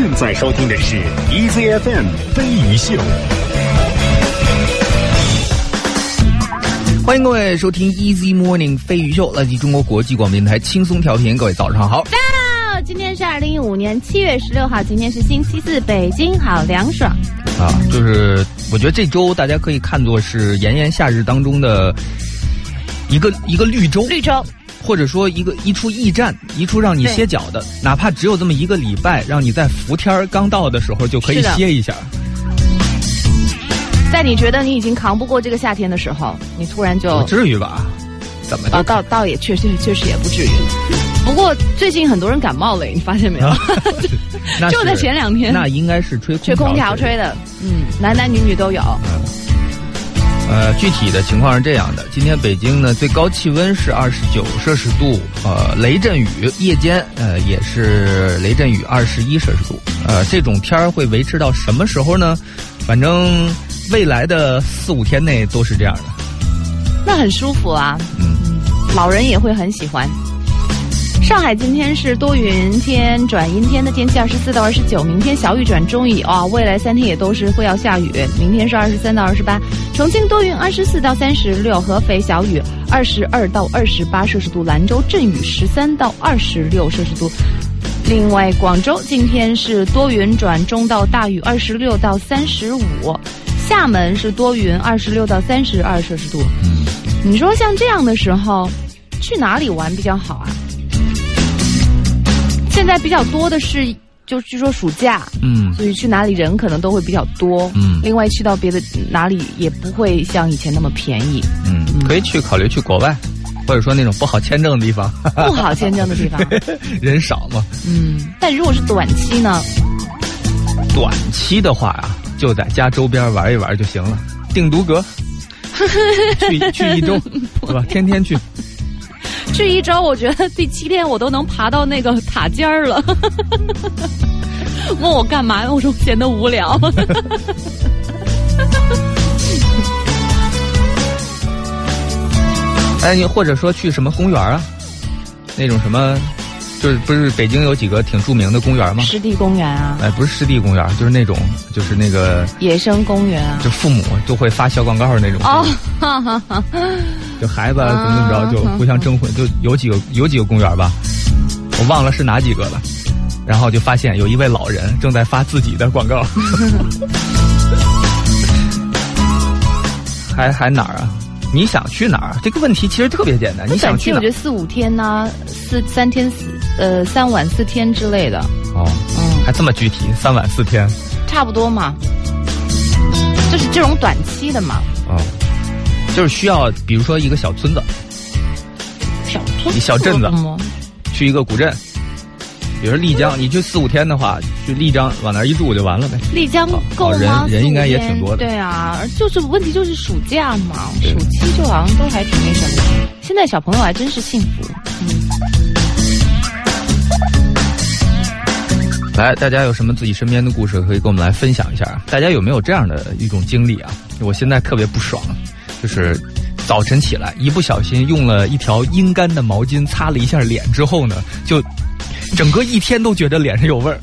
现在收听的是 EZFM 飞鱼秀。欢迎各位收听 Easy Morning 飞鱼秀，来自中国国际广播电台轻松调频。各位早上好。大家好，今天是二零一五年七月十六号，今天是星期四，北京好凉爽。啊，就是我觉得这周大家可以看作是炎炎夏日当中的一个一个绿洲，绿洲。或者说一个一处驿站，一处让你歇脚的，哪怕只有这么一个礼拜，让你在伏天儿刚到的时候就可以歇一下。在你觉得你已经扛不过这个夏天的时候，你突然就不至于吧？怎么？啊倒倒也确实确实也不至于。不过最近很多人感冒了，你发现没有？就在前两天，那应该是吹吹空调吹的。嗯，男男女女都有。呃，具体的情况是这样的：今天北京呢最高气温是二十九摄氏度，呃，雷阵雨，夜间呃也是雷阵雨二十一摄氏度。呃，这种天儿会维持到什么时候呢？反正未来的四五天内都是这样的。那很舒服啊，嗯，老人也会很喜欢。上海今天是多云天转阴天的天气，二十四到二十九。明天小雨转中雨啊，未来三天也都是会要下雨。明天是二十三到二十八。重庆多云，二十四到三十六。合肥小雨，二十二到二十八摄氏度。兰州阵雨，十三到二十六摄氏度。另外，广州今天是多云转中到大雨，二十六到三十五。厦门是多云，二十六到三十二摄氏度。你说像这样的时候，去哪里玩比较好啊？现在比较多的是，就据说暑假，嗯，所以去哪里人可能都会比较多，嗯。另外去到别的哪里也不会像以前那么便宜，嗯。可以去考虑去国外，或者说那种不好签证的地方，不好签证的地方，人少嘛，嗯。但如果是短期呢？短期的话啊，就在家周边玩一玩就行了，定独阁，去去一周，是吧？天天去。这一招，我觉得第七天我都能爬到那个塔尖儿了。问我干嘛？我说闲得无聊。哎，你或者说去什么公园啊？那种什么？就是不是北京有几个挺著名的公园吗？湿地公园啊！哎，不是湿地公园，就是那种，就是那个野生公园啊。就父母都会发小广告那种。哦，就孩子怎么怎么着，就互相征婚，就有几个有几个公园吧，我忘了是哪几个了。然后就发现有一位老人正在发自己的广告。还还哪儿啊？你想去哪儿？这个问题其实特别简单。你想去？我觉得四五天呢，四三天四呃三晚四天之类的。哦，嗯，还这么具体，三晚四天。差不多嘛，就是这种短期的嘛。哦，就是需要，比如说一个小村子，小村小镇子，去一个古镇。比如说丽江，你去四五天的话，去丽江往那儿一住就完了呗。丽江够吗？人人应该也挺多的。对啊，就是问题就是暑假嘛，暑期就好像都还挺那什么。现在小朋友还真是幸福。嗯。来，大家有什么自己身边的故事可以跟我们来分享一下？大家有没有这样的一种经历啊？我现在特别不爽，就是早晨起来一不小心用了一条阴干的毛巾擦了一下脸之后呢，就。整个一天都觉得脸上有味儿，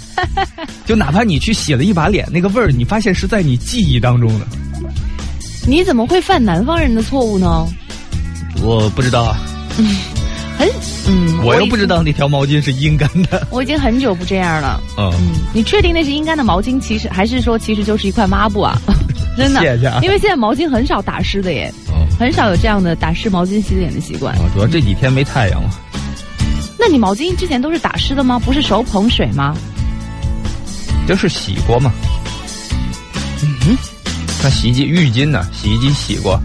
就哪怕你去洗了一把脸，那个味儿你发现是在你记忆当中的。你怎么会犯南方人的错误呢？我不知道啊。很嗯，我又不知道那条毛巾是阴干的。我已经很久不这样了。嗯，你确定那是阴干的毛巾？其实还是说其实就是一块抹布啊？真的，因为现在毛巾很少打湿的耶，很少有这样的打湿毛巾洗脸的习惯。啊主要这几天没太阳了。那你毛巾之前都是打湿的吗？不是手捧水吗？就是洗过嘛。嗯，那洗衣机浴巾呢？洗衣机洗过，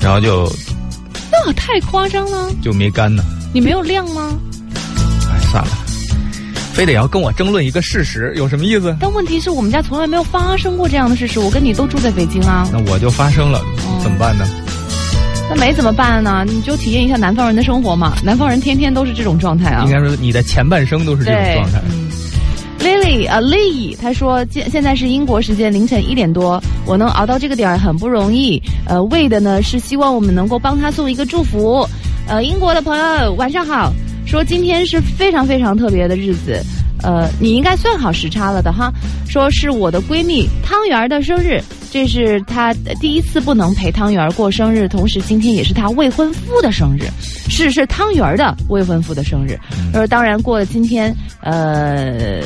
然后就那太夸张了，就没干呢。你没有晾吗？哎，算了，非得要跟我争论一个事实，有什么意思？但问题是我们家从来没有发生过这样的事实，我跟你都住在北京啊。那我就发生了，怎么办呢？那没怎么办呢？你就体验一下南方人的生活嘛。南方人天天都是这种状态啊。应该说你的前半生都是这种状态。，Lily 啊，Lee，他说现现在是英国时间凌晨一点多，我能熬到这个点儿很不容易。呃，为的呢是希望我们能够帮他送一个祝福。呃，英国的朋友晚上好，说今天是非常非常特别的日子。呃，你应该算好时差了的哈。说是我的闺蜜汤圆的生日，这是他第一次不能陪汤圆过生日，同时今天也是他未婚夫的生日，是是汤圆的未婚夫的生日。呃，当然过了今天，呃。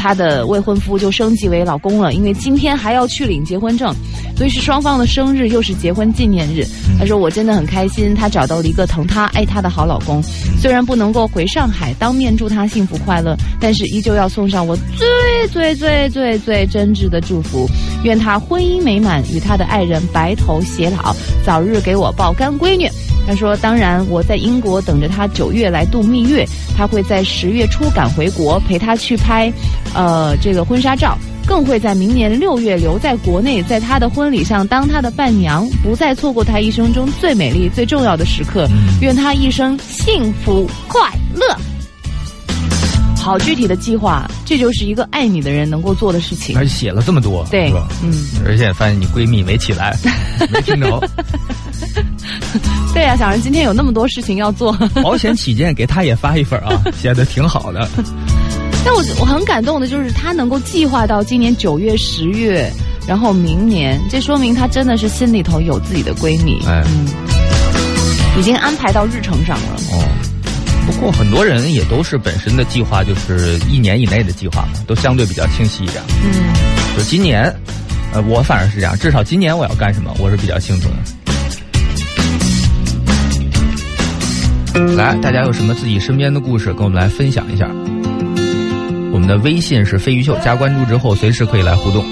她的未婚夫就升级为老公了，因为今天还要去领结婚证，所以是双方的生日，又是结婚纪念日。她说：“我真的很开心，她找到了一个疼她爱她的好老公。虽然不能够回上海当面祝她幸福快乐，但是依旧要送上我最最最最最真挚的祝福，愿她婚姻美满，与她的爱人白头偕老，早日给我抱干闺女。”他说：“当然，我在英国等着他九月来度蜜月，他会在十月初赶回国陪他去拍，呃，这个婚纱照，更会在明年六月留在国内，在他的婚礼上当他的伴娘，不再错过他一生中最美丽、最重要的时刻。愿他一生幸福快乐。”好具体的计划，这就是一个爱你的人能够做的事情。而且写了这么多，对，嗯，而且发现你闺蜜没起来，没听着。对呀，小人今天有那么多事情要做，保险起见，给他也发一份啊，写的挺好的。但我我很感动的就是他能够计划到今年九月、十月，然后明年，这说明他真的是心里头有自己的闺蜜，哎，已经安排到日程上了。哦。不过很多人也都是本身的计划就是一年以内的计划嘛，都相对比较清晰一点。嗯，就今年，呃，我反而是这样，至少今年我要干什么，我是比较清楚的。来，大家有什么自己身边的故事，跟我们来分享一下。我们的微信是飞鱼秀，加关注之后随时可以来互动。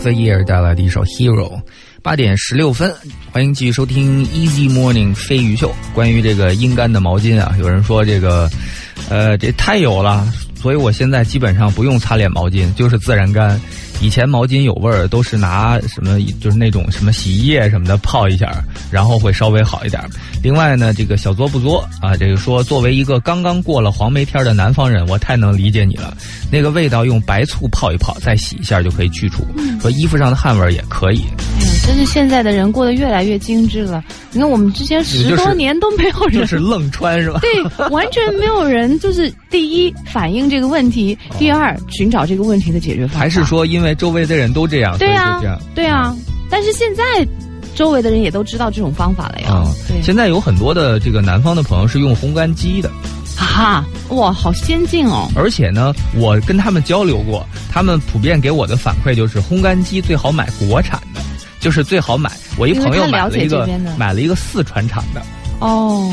The Year 带来的一首 Hero，八点十六分，欢迎继续收听 Easy Morning 飞鱼秀。关于这个阴干的毛巾啊，有人说这个，呃，这太有了，所以我现在基本上不用擦脸毛巾，就是自然干。以前毛巾有味儿，都是拿什么，就是那种什么洗衣液什么的泡一下，然后会稍微好一点。另外呢，这个小作不作啊，这个说作为一个刚刚过了黄梅天的南方人，我太能理解你了。那个味道用白醋泡一泡，再洗一下就可以去除。说衣服上的汗味也可以。哎呀，真是现在的人过得越来越精致了。你看我们之前十多年都没有人，就是愣穿是吧？对，完全没有人就是第一反映这个问题，第二寻找这个问题的解决方法。还是说因为？周围的人都这样，对呀，这样，对啊。但是现在，周围的人也都知道这种方法了呀。对，现在有很多的这个南方的朋友是用烘干机的，哈，哇，好先进哦！而且呢，我跟他们交流过，他们普遍给我的反馈就是，烘干机最好买国产的，就是最好买。我一朋友买了一个，买了一个四川产的。哦。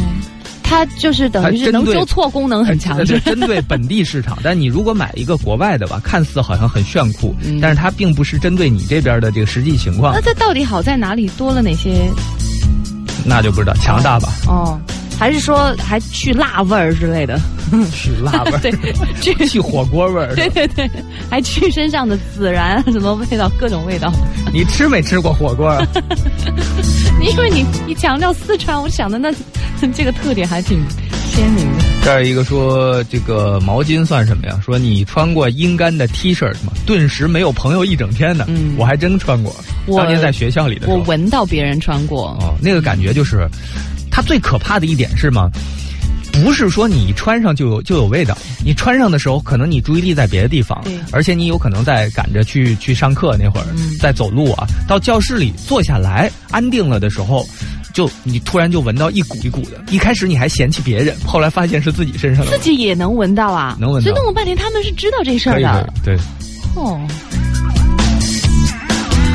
它就是等于是能纠错功能很强，是针对本地市场。但你如果买一个国外的吧，看似好像很炫酷，但是它并不是针对你这边的这个实际情况。那它到底好在哪里？多了哪些？那就不知道，强大吧？哦，还是说还去辣味儿之类的？去辣味儿？对，去 去火锅味儿？对对对，还去身上的孜然什么味道？各种味道。你吃没吃过火锅？因为你你强调四川，我想的那。这个特点还挺鲜明的。这儿一个说，这个毛巾算什么呀？说你穿过阴干的 T 恤吗？顿时没有朋友一整天的。嗯，我还真穿过。当年在学校里的时候，我闻到别人穿过。哦，那个感觉就是，它最可怕的一点是吗？不是说你穿上就有就有味道，你穿上的时候，可能你注意力在别的地方，而且你有可能在赶着去去上课那会儿，在走路啊，到教室里坐下来安定了的时候。就你突然就闻到一股一股的，一开始你还嫌弃别人，后来发现是自己身上的，自己也能闻到啊，能闻到。所以弄了半天，他们是知道这事儿的，对。哦，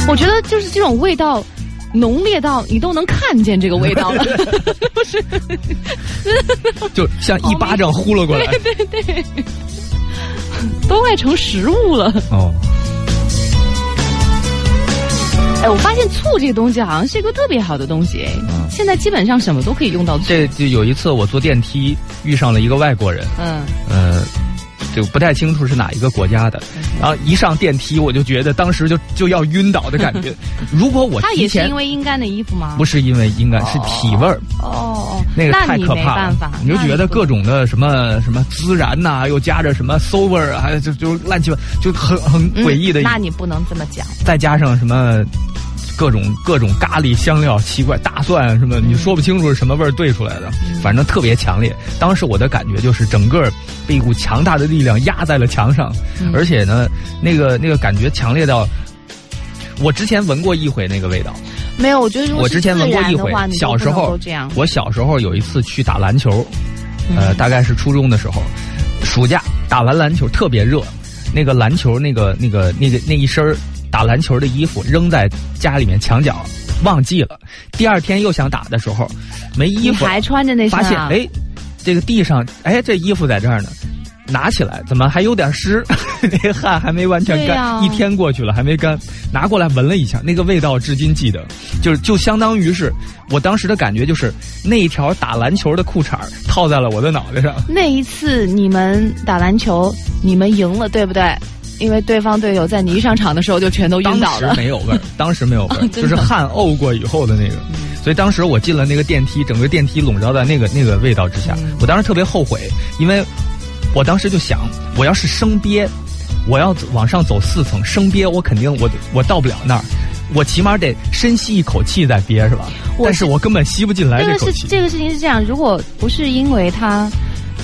我觉得就是这种味道浓烈到你都能看见这个味道了，不是？就像一巴掌呼了过来，对 对对，都快成食物了。哦。哎，我发现醋这个东西好像是一个特别好的东西。哎，现在基本上什么都可以用到醋。这就有一次我坐电梯遇上了一个外国人，嗯，呃，就不太清楚是哪一个国家的。然后一上电梯，我就觉得当时就就要晕倒的感觉。如果我他也是因为阴干的衣服吗？不是因为阴干，是体味儿。哦，那个太可怕了。你就觉得各种的什么什么孜然呐，又加着什么馊味儿，还有就就乱七八，就很很诡异的。那你不能这么讲。再加上什么？各种各种咖喱香料，奇怪大蒜什么，你说不清楚是什么味儿兑出来的，反正特别强烈。当时我的感觉就是整个被一股强大的力量压在了墙上，而且呢，那个那个感觉强烈到，我之前闻过一回那个味道。没有，我觉得我之前闻过一回。小时候，我小时候有一次去打篮球，呃，大概是初中的时候，暑假打完篮球特别热，那个篮球那个那个那个那一身儿。打篮球的衣服扔在家里面墙角，忘记了。第二天又想打的时候，没衣服，还穿着那发现哎，这个地上哎，这衣服在这儿呢。拿起来怎么还有点湿？那汗还没完全干，一天过去了还没干。拿过来闻了一下，那个味道至今记得，就是就相当于是我当时的感觉，就是那一条打篮球的裤衩套在了我的脑袋上。那一次你们打篮球，你们赢了，对不对？因为对方队友在你一上场的时候就全都晕倒了。当时没有味儿，当时没有味儿，就是汗呕过以后的那个。所以当时我进了那个电梯，整个电梯笼罩在那个那个味道之下。我当时特别后悔，因为我当时就想，我要是生憋，我要往上走四层，生憋我肯定我我到不了那儿，我起码得深吸一口气再憋是吧？但是我根本吸不进来这口气。这个事情是这样，如果不是因为他。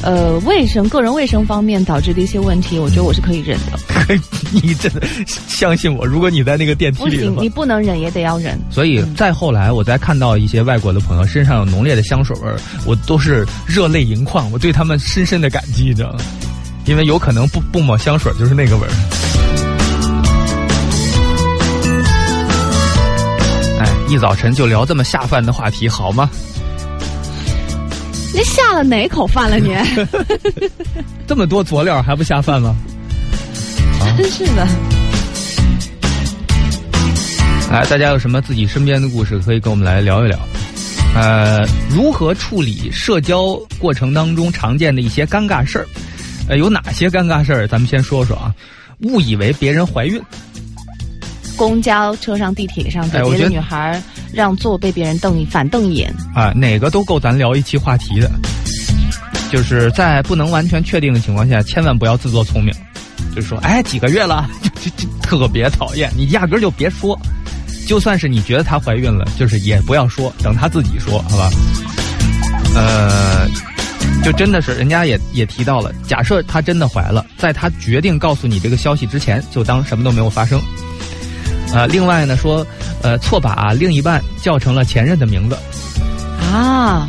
呃，卫生、个人卫生方面导致的一些问题，我觉得我是可以忍的。你真的相信我？如果你在那个电梯里，不行，你不能忍也得要忍。所以再后来，我再看到一些外国的朋友身上有浓烈的香水味儿，我都是热泪盈眶，我对他们深深的感激，你知道吗？因为有可能不不抹香水就是那个味儿。哎，一早晨就聊这么下饭的话题，好吗？你下了哪口饭了？你 这么多佐料还不下饭吗？真是的。来，大家有什么自己身边的故事可以跟我们来聊一聊？呃，如何处理社交过程当中常见的一些尴尬事儿？呃，有哪些尴尬事儿？咱们先说说啊。误以为别人怀孕，公交车上、地铁上给别的女孩让座，被别人瞪一反瞪一眼啊，哪个都够咱聊一期话题的。就是在不能完全确定的情况下，千万不要自作聪明，就说哎几个月了，就就特别讨厌，你压根儿就别说。就算是你觉得她怀孕了，就是也不要说，等她自己说，好吧？呃，就真的是人家也也提到了，假设她真的怀了，在她决定告诉你这个消息之前，就当什么都没有发生。呃，另外呢说，呃，错把另一半叫成了前任的名字啊，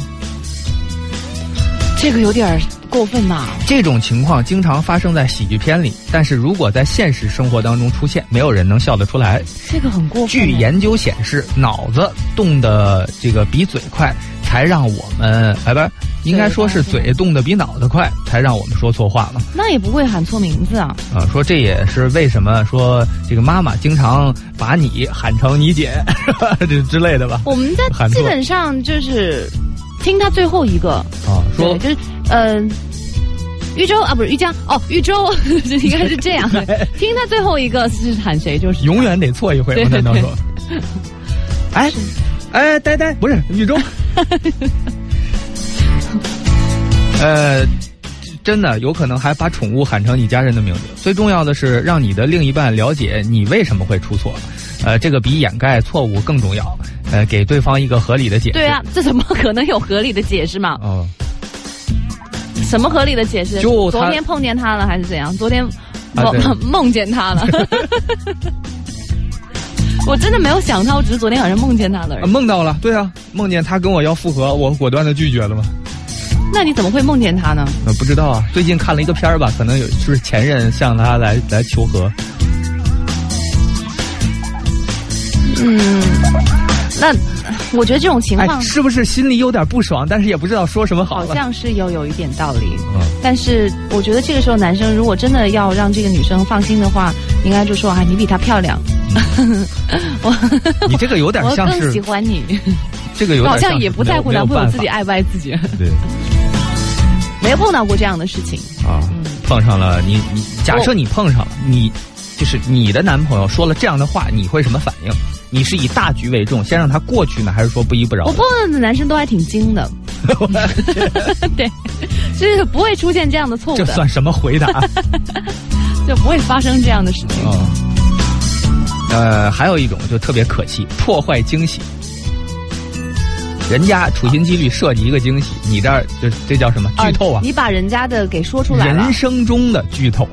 这个有点过分吧。这种情况经常发生在喜剧片里，但是如果在现实生活当中出现，没有人能笑得出来。这个很过分。据研究显示，脑子动的这个比嘴快，才让我们哎不，应该说是嘴动的比脑子快，才让我们说错话嘛。那也不会喊错名字啊。啊，说这也是为什么说这个妈妈经常把你喊成你姐，这之类的吧。我们在基本上就是听他最后一个啊，说就是呃。豫州啊，不是豫江哦，豫州 应该是这样。听他最后一个是喊谁，就是永远得错一回。我难道说？哎，哎，呆呆，不是豫州。呃，真的有可能还把宠物喊成你家人的名字。最重要的是让你的另一半了解你为什么会出错。呃，这个比掩盖错误更重要。呃，给对方一个合理的解释。对啊，这怎么可能有合理的解释嘛？哦。什么合理的解释？就昨天碰见他了，还是怎样？昨天梦梦见他了。我真的没有想到，我只是昨天晚上梦见他了。梦到了，对啊，梦见他跟我要复合，我果断的拒绝了嘛？那你怎么会梦见他呢？呃，不知道啊，最近看了一个片儿吧，可能有就是前任向他来来求和。嗯，那。我觉得这种情况是不是心里有点不爽，但是也不知道说什么好。好像是有有一点道理，但是我觉得这个时候男生如果真的要让这个女生放心的话，应该就说啊，你比她漂亮。我你这个有点像是喜欢你，这个有好像也不在乎男朋友自己爱不爱自己。对，没有碰到过这样的事情啊。碰上了你你假设你碰上了你就是你的男朋友说了这样的话，你会什么反应？你是以大局为重，先让他过去呢，还是说不依不饶？我碰到的男生都还挺精的，对，就是不会出现这样的错误。这算什么回答？就不会发生这样的事情。呃，还有一种就特别可气，破坏惊喜。人家处心积虑设计一个惊喜，你这儿就这叫什么剧透啊？你把人家的给说出来，人生中的剧透。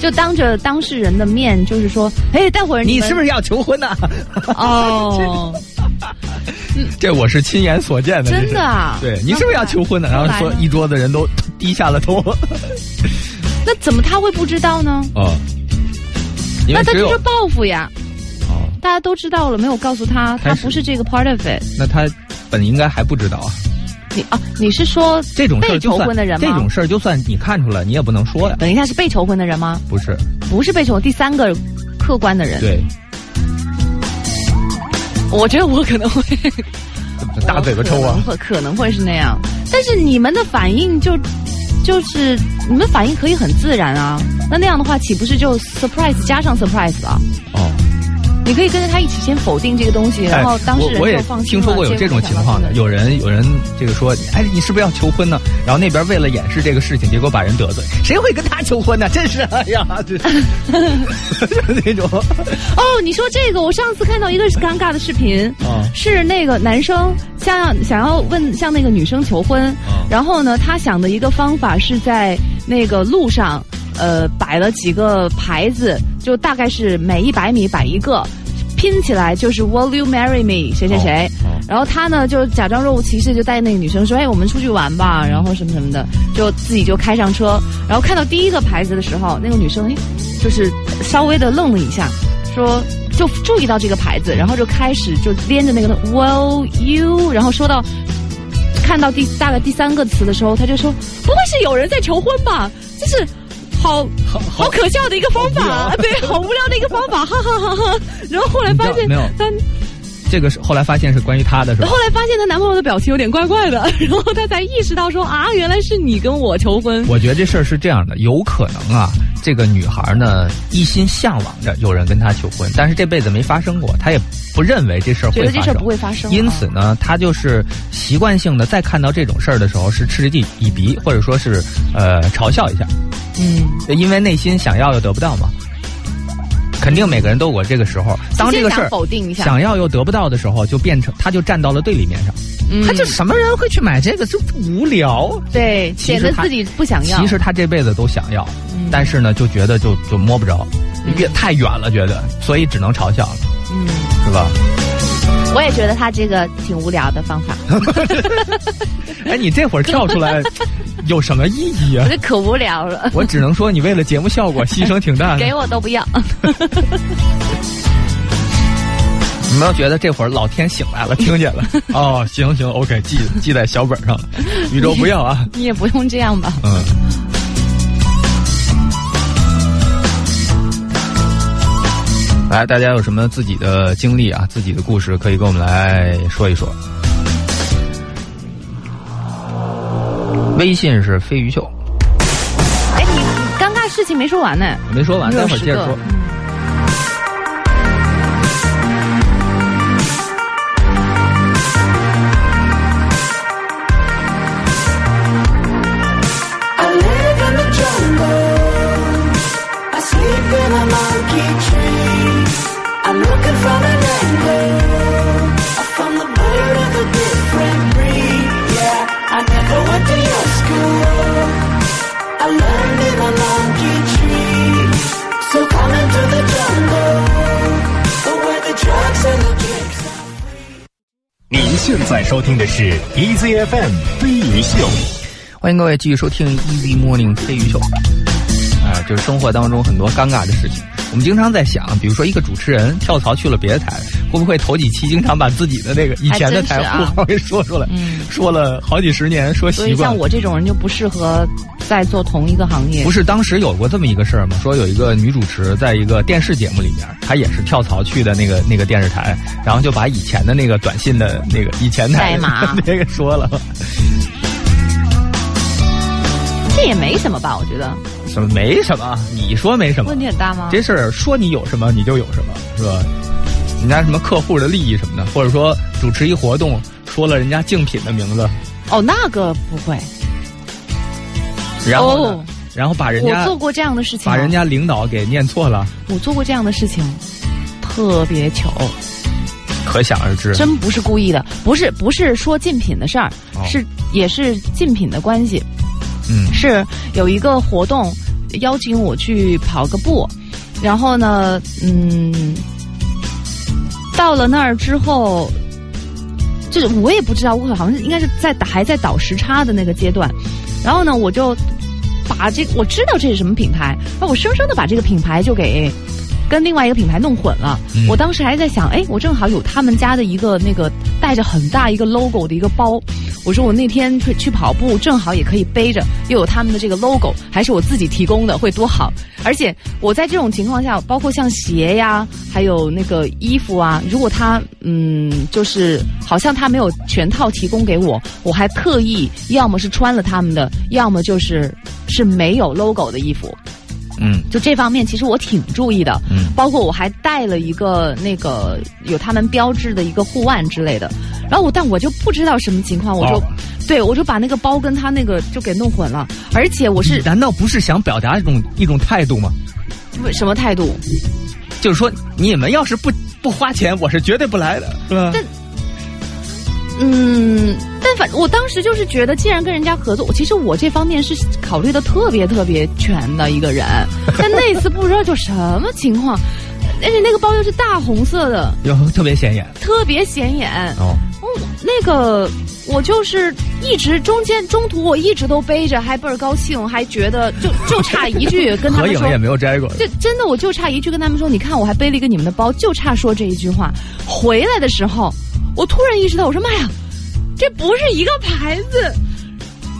就当着当事人的面，就是说，哎，待会儿你是不是要求婚呢？哦，这我是亲眼所见的，真的啊！对你是不是要求婚呢？然后说一桌子人都低下了头。那怎么他会不知道呢？哦，那他就是报复呀！哦，大家都知道了，没有告诉他，他不是这个 part of it。那他本应该还不知道啊。你啊，你是说这种被求婚的人吗？这种事儿就算你看出来，你也不能说呀。等一下，是被求婚的人吗？不是，不是被求，第三个客观的人。对，我觉得我可能会 大嘴巴抽啊，会可能会是那样。但是你们的反应就就是你们反应可以很自然啊，那那样的话岂不是就 surprise 加上 surprise 了？哦。你可以跟着他一起先否定这个东西，然后当事人就放心听说过有这种情况的，有人有人这个说，哎，你是不是要求婚呢？然后那边为了掩饰这个事情，结果把人得罪。谁会跟他求婚呢？真是哎呀，这 那种。哦，你说这个，我上次看到一个尴尬的视频，啊，是那个男生向想要问向那个女生求婚，然后呢，他想的一个方法是在那个路上。呃，摆了几个牌子，就大概是每一百米摆一个，拼起来就是 Will you marry me？谁谁谁？然后他呢就假装若无其事，就带那个女生说：“哎，我们出去玩吧。”然后什么什么的，就自己就开上车。然后看到第一个牌子的时候，那个女生哎，就是稍微的愣了一下，说就注意到这个牌子，然后就开始就连着那个 Will you？然后说到看到第大概第三个词的时候，他就说：“不会是有人在求婚吧？”就是。好好可笑的一个方法，对，好无聊的一个方法，哈哈哈哈。然后后来发现，没有，他这个是后来发现是关于她的是吧？后来发现她男朋友的表情有点怪怪的，然后她才意识到说啊，原来是你跟我求婚。我觉得这事儿是这样的，有可能啊，这个女孩呢一心向往着有人跟她求婚，但是这辈子没发生过，她也不认为这事儿会发生。觉得这事儿不会发生。因此呢，她就是习惯性的在看到这种事儿的时候是嗤之以鼻，或者说是呃嘲笑一下。嗯，因为内心想要又得不到嘛。肯定每个人都有过这个时候，当这个事儿否定一下，想要又得不到的时候，就变成他就站到了对立面上。他就什么人会去买这个？就无聊。对，显得自己不想要。其实他这辈子都想要，但是呢，就觉得就就摸不着，越太远了，觉得，所以只能嘲笑了。嗯，是吧？我也觉得他这个挺无聊的方法。哎，你这会儿跳出来。有什么意义啊？我这可无聊了。我只能说，你为了节目效果牺牲挺大的。给我都不要。你没有觉得这会儿老天醒来了，听见了？哦，行行，OK，记记在小本上了。宇宙不要啊！你也不用这样吧。嗯。来，大家有什么自己的经历啊？自己的故事可以跟我们来说一说。微信是飞鱼秀。哎，你尴尬事情没说完呢。没说完，待会儿接着说。您现在收听的是 EZFM 飞鱼秀，欢迎各位继续收听 Easy Morning 飞鱼秀。啊，就是生活当中很多尴尬的事情。我们经常在想，比如说一个主持人跳槽去了别的台，会不会头几期经常把自己的那个以前的台户号给说出来？嗯，说了好几十年，说习惯。所以像我这种人就不适合在做同一个行业。不是当时有过这么一个事儿吗？说有一个女主持在一个电视节目里面，她也是跳槽去的那个那个电视台，然后就把以前的那个短信的那个以前代码 那个说了。这也没什么吧？我觉得。什么没什么？你说没什么？问题很大吗？这事儿说你有什么你就有什么，是吧？人家什么客户的利益什么的，或者说主持一活动说了人家竞品的名字。哦，那个不会。然后，然后把人家我做过这样的事情，把人家领导给念错了。我做过这样的事情，特别糗。可想而知。真不是故意的，不是不是说竞品的事儿，是也是竞品的关系。嗯，是有一个活动邀请我去跑个步，然后呢，嗯，到了那儿之后，就是我也不知道，我好像应该是在还在倒时差的那个阶段，然后呢，我就把这我知道这是什么品牌，那我生生的把这个品牌就给跟另外一个品牌弄混了。我当时还在想，哎，我正好有他们家的一个那个带着很大一个 logo 的一个包。我说我那天去去跑步，正好也可以背着，又有他们的这个 logo，还是我自己提供的，会多好。而且我在这种情况下，包括像鞋呀，还有那个衣服啊，如果他嗯，就是好像他没有全套提供给我，我还特意要么是穿了他们的，要么就是是没有 logo 的衣服。嗯，就这方面，其实我挺注意的。嗯，包括我还带了一个那个有他们标志的一个护腕之类的。然后我，但我就不知道什么情况，我就，对我就把那个包跟他那个就给弄混了。而且我是，难道不是想表达一种一种态度吗？为什么态度？就是说，你们要是不不花钱，我是绝对不来的，是吧？但，嗯。但反我当时就是觉得，既然跟人家合作，其实我这方面是考虑的特别特别全的一个人。但那次不知道就什么情况，而且那个包又是大红色的，又特别显眼，特别显眼。哦，那个我就是一直中间中途我一直都背着，还倍儿高兴，还觉得就就差一句 跟他们说，合影也没有摘过。就真的我就差一句跟他们说，你看我还背了一个你们的包，就差说这一句话。回来的时候，我突然意识到，我说妈呀！这不是一个牌子，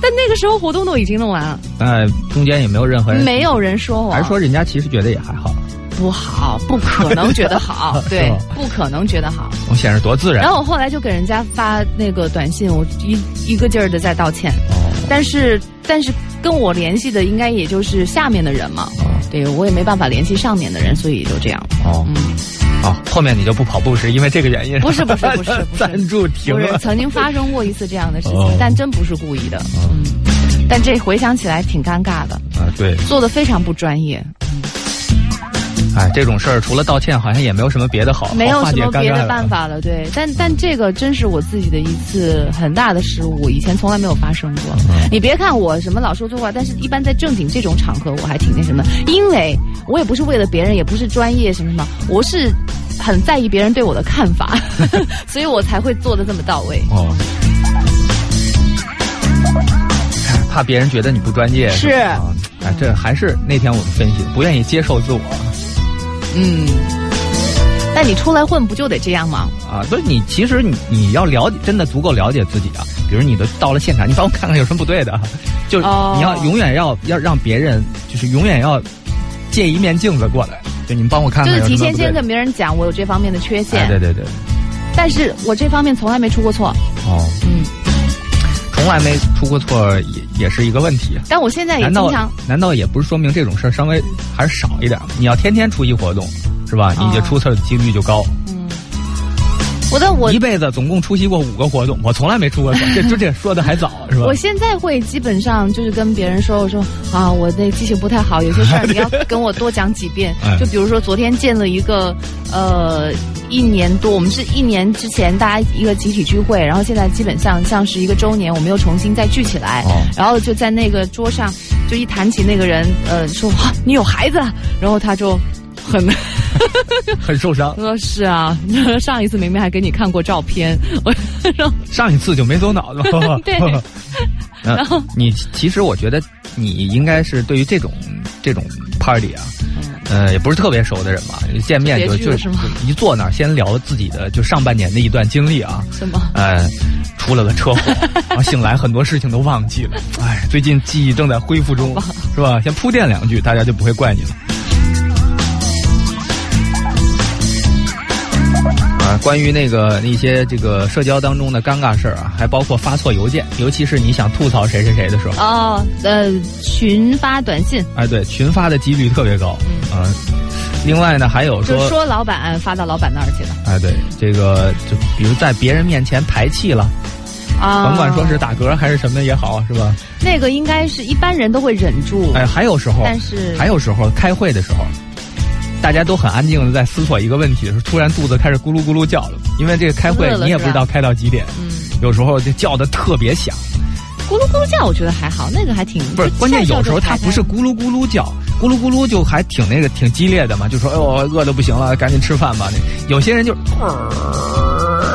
但那个时候活动都已经弄完了。哎，中间也没有任何人，没有人说我，还说人家其实觉得也还好。不好，不可能觉得好，对，不可能觉得好。我显示多自然。然后我后来就给人家发那个短信，我一一个劲儿的在道歉。哦。但是但是跟我联系的应该也就是下面的人嘛。哦。对我也没办法联系上面的人，所以就这样。哦。嗯。哦，后面你就不跑步是因为这个原因？不是不是 不是，赞助停了。曾经发生过一次这样的事情，但真不是故意的。嗯。但这回想起来挺尴尬的。啊，对。做的非常不专业。哎，这种事儿除了道歉，好像也没有什么别的好，没有什么别的办法了。对，但但这个真是我自己的一次很大的失误，以前从来没有发生过。你别看我什么老说错话，但是一般在正经这种场合，我还挺那什么，因为我也不是为了别人，也不是专业什么什么，我是很在意别人对我的看法，所以我才会做的这么到位。哦，怕别人觉得你不专业是？啊，这还是那天我们分析，不愿意接受自我。嗯，但你出来混不就得这样吗？啊，不是你，其实你你要了解，真的足够了解自己啊。比如你的到了现场，你帮我看看有什么不对的，就你要永远要要让别人，就是永远要借一面镜子过来，就你们帮我看看。就是提前先跟别人讲我有这方面的缺陷。对对对。但是我这方面从来没出过错。哦。嗯。从来没出过错，也也是一个问题。但我现在也经常，难道也不是说明这种事儿稍微还是少一点？你要天天出席活动，是吧？你就出错的几率就高。嗯，我的我一辈子总共出席过五个活动，我从来没出过错。这 就这说的还早，是吧？我现在会基本上就是跟别人说，我说啊，我的记性不太好，有些事儿你要 跟我多讲几遍。就比如说昨天见了一个呃。一年多，我们是一年之前大家一个集体聚会，然后现在基本上像是一个周年，我们又重新再聚起来，然后就在那个桌上，就一谈起那个人，呃，说哇，你有孩子，然后他就很 很受伤。说是啊，上一次明明还给你看过照片，我说 上一次就没走脑子。对，然后 你其实我觉得你应该是对于这种这种 party 啊。呃，也不是特别熟的人嘛，见面就就一坐那儿，先聊自己的就上半年的一段经历啊。什么？呃，出了个车祸，然后醒来很多事情都忘记了。哎，最近记忆正在恢复中，是吧？先铺垫两句，大家就不会怪你了。啊，关于那个那些这个社交当中的尴尬事儿啊，还包括发错邮件，尤其是你想吐槽谁谁谁的时候。哦，呃，群发短信。哎，对，群发的几率特别高。嗯。另外呢，还有说说老板发到老板那儿去了。哎，对，这个就比如在别人面前排气了，啊，甭管说是打嗝还是什么也好，是吧？那个应该是一般人都会忍住。哎，还有时候，但是还有时候开会的时候。大家都很安静的在思索一个问题的时候，突然肚子开始咕噜咕噜叫了。因为这个开会你也不知道开到几点，有时候就叫的特别响。咕噜咕噜叫，我觉得还好，那个还挺不是关键。有时候它不是咕噜咕噜叫，咕噜咕噜就还挺那个挺激烈的嘛，就说哎呦饿的不行了，赶紧吃饭吧。那有些人就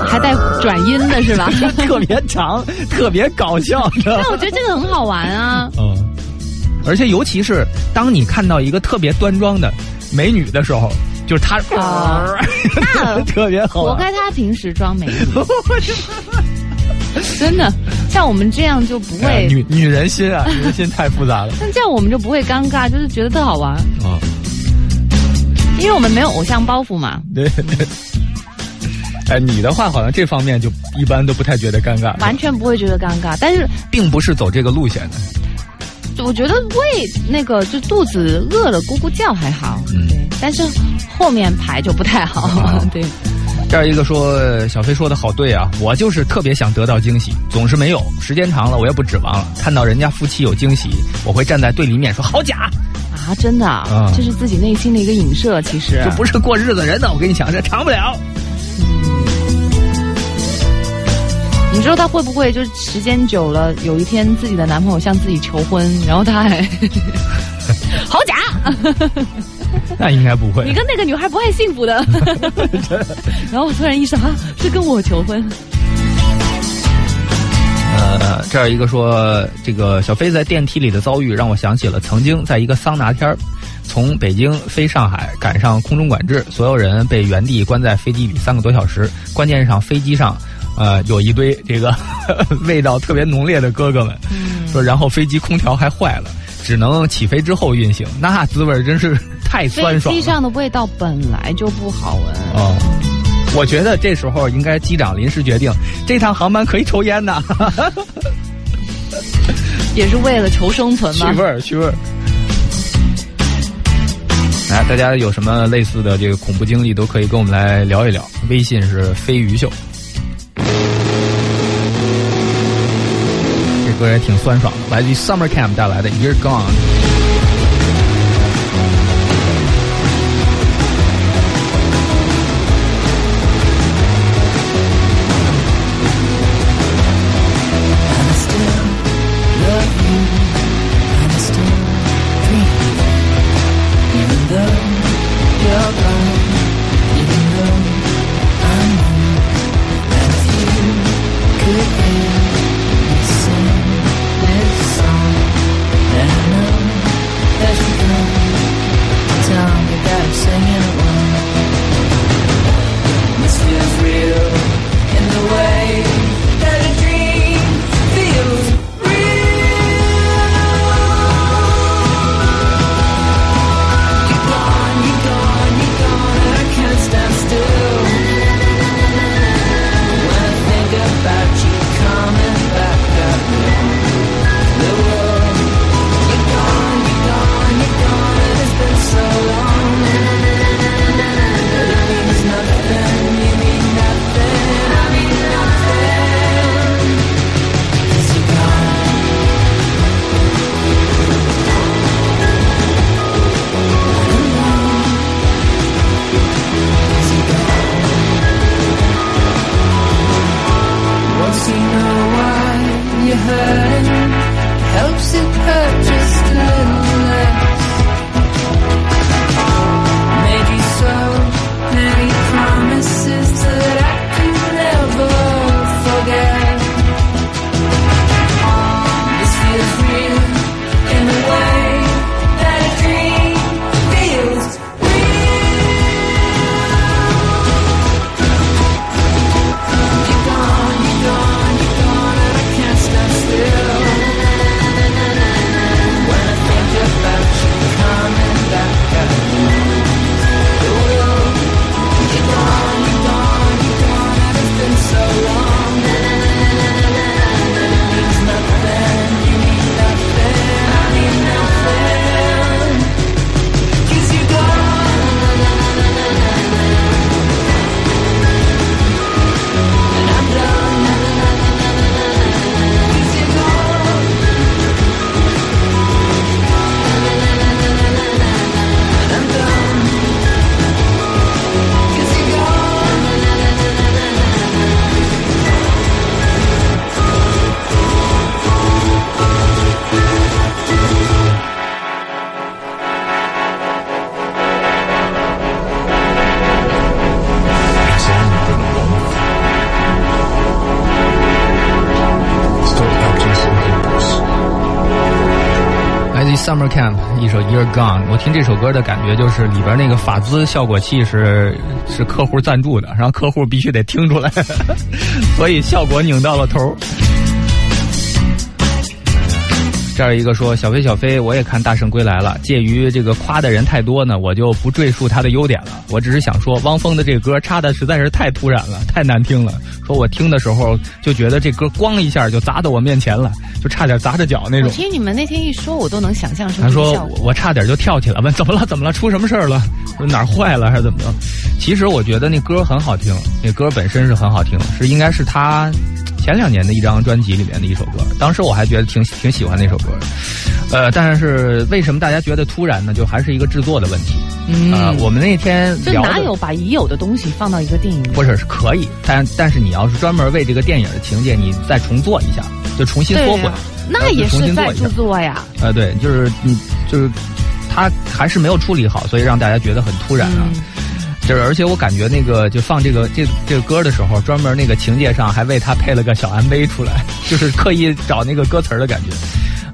还带转音的是吧？特别长，特别搞笑。但我觉得这个很好玩啊。嗯，而且尤其是当你看到一个特别端庄的。美女的时候，就是她啊，特别好。活该她平时装美女，真的。像我们这样就不会女女人心啊，女人心太复杂了。像这样我们就不会尴尬，就是觉得特好玩啊。因为我们没有偶像包袱嘛。对。哎，你的话好像这方面就一般都不太觉得尴尬，完全不会觉得尴尬。但是并不是走这个路线的。我觉得胃那个就肚子饿了咕咕叫还好，对，但是后面排就不太好，对。这儿一个说小飞说的好对啊，我就是特别想得到惊喜，总是没有，时间长了我也不指望。了。看到人家夫妻有惊喜，我会站在对立面说好假。啊，真的，这是自己内心的一个影射，其实这不是过日子人呢，我跟你讲，这长不了。你说她会不会就是时间久了，有一天自己的男朋友向自己求婚，然后她还 好假？那应该不会。你跟那个女孩不会幸福的。然后我突然意识到，是跟我求婚。呃，这儿一个说，这个小飞在电梯里的遭遇，让我想起了曾经在一个桑拿天儿，从北京飞上海，赶上空中管制，所有人被原地关在飞机里三个多小时，关键上飞机上。呃，有一堆这个 味道特别浓烈的哥哥们，说，然后飞机空调还坏了，只能起飞之后运行，那滋味真是太酸爽。飞机上的味道本来就不好闻。哦，我觉得这时候应该机长临时决定，这趟航班可以抽烟的。也是为了求生存嘛。去味儿，去味儿。来，大家有什么类似的这个恐怖经历，都可以跟我们来聊一聊。微信是飞鱼秀。歌也挺酸爽的，来自于 Summer Camp 带来的 You're Gone。 听这首歌的感觉就是里边那个法兹效果器是是客户赞助的，然后客户必须得听出来，所以效果拧到了头。这儿一个说小飞小飞，我也看《大圣归来》了。介于这个夸的人太多呢，我就不赘述他的优点了。我只是想说，汪峰的这歌插的实在是太突然了，太难听了。说我听的时候就觉得这歌咣一下就砸到我面前了，就差点砸着脚那种。听你们那天一说，我都能想象出他说我差点就跳起来问怎么了？怎么了？出什么事儿了？哪儿坏了还是怎么着？其实我觉得那歌很好听，那歌本身是很好听，是应该是他。前两年的一张专辑里面的一首歌，当时我还觉得挺挺喜欢那首歌，呃，但是为什么大家觉得突然呢？就还是一个制作的问题。嗯，我们那天就哪有把已有的东西放到一个电影里？不是，是可以，但但是你要是专门为这个电影的情节，你再重做一下，就重新缩回来，那也是在制作呀。呃，对，就是嗯就是他还是没有处理好，所以让大家觉得很突然啊。就是，而且我感觉那个就放这个这这个歌的时候，专门那个情节上还为他配了个小 MV 出来，就是刻意找那个歌词的感觉。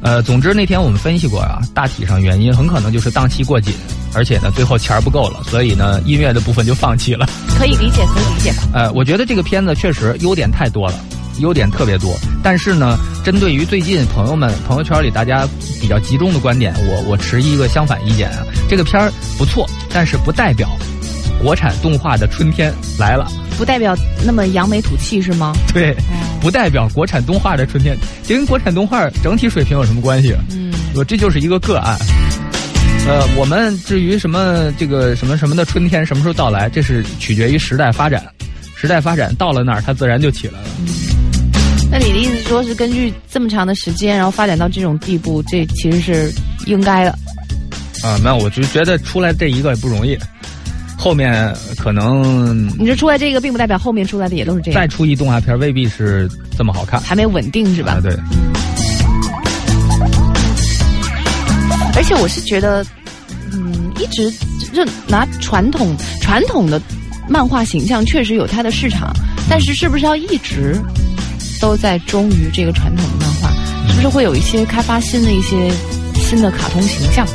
呃，总之那天我们分析过啊，大体上原因很可能就是档期过紧，而且呢最后钱儿不够了，所以呢音乐的部分就放弃了。可以理解，可以理解。呃，我觉得这个片子确实优点太多了，优点特别多，但是呢，针对于最近朋友们朋友圈里大家比较集中的观点，我我持一个相反意见啊。这个片儿不错，但是不代表国产动画的春天来了。不代表那么扬眉吐气是吗？对，不代表国产动画的春天，这跟国产动画整体水平有什么关系？嗯，我这就是一个个案。呃，我们至于什么这个什么什么的春天什么时候到来，这是取决于时代发展。时代发展到了那儿，它自然就起来了。那你的意思说是根据这么长的时间，然后发展到这种地步，这其实是应该的。啊，那我就觉得出来这一个也不容易。后面可能你这出来这个，并不代表后面出来的也都是这样。再出一动画片，未必是这么好看，还没稳定是吧？对。而且我是觉得，嗯，一直就拿传统传统的漫画形象，确实有它的市场，但是是不是要一直都在忠于这个传统的漫画？是不是会有一些开发新的一些新的卡通形象？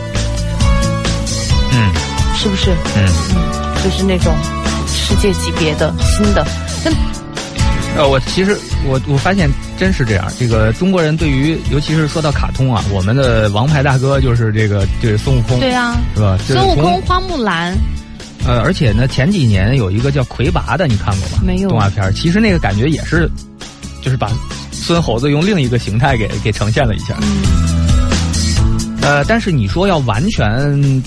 嗯。是不是？嗯嗯，就是那种世界级别的新的。那呃，我其实我我发现真是这样。这个中国人对于，尤其是说到卡通啊，我们的王牌大哥就是这个就是孙悟空，对啊，是吧？孙悟空、花木兰。呃，而且呢，前几年有一个叫魁拔的，你看过吗？没有。动画片其实那个感觉也是，就是把孙猴子用另一个形态给给呈现了一下。嗯。呃，但是你说要完全。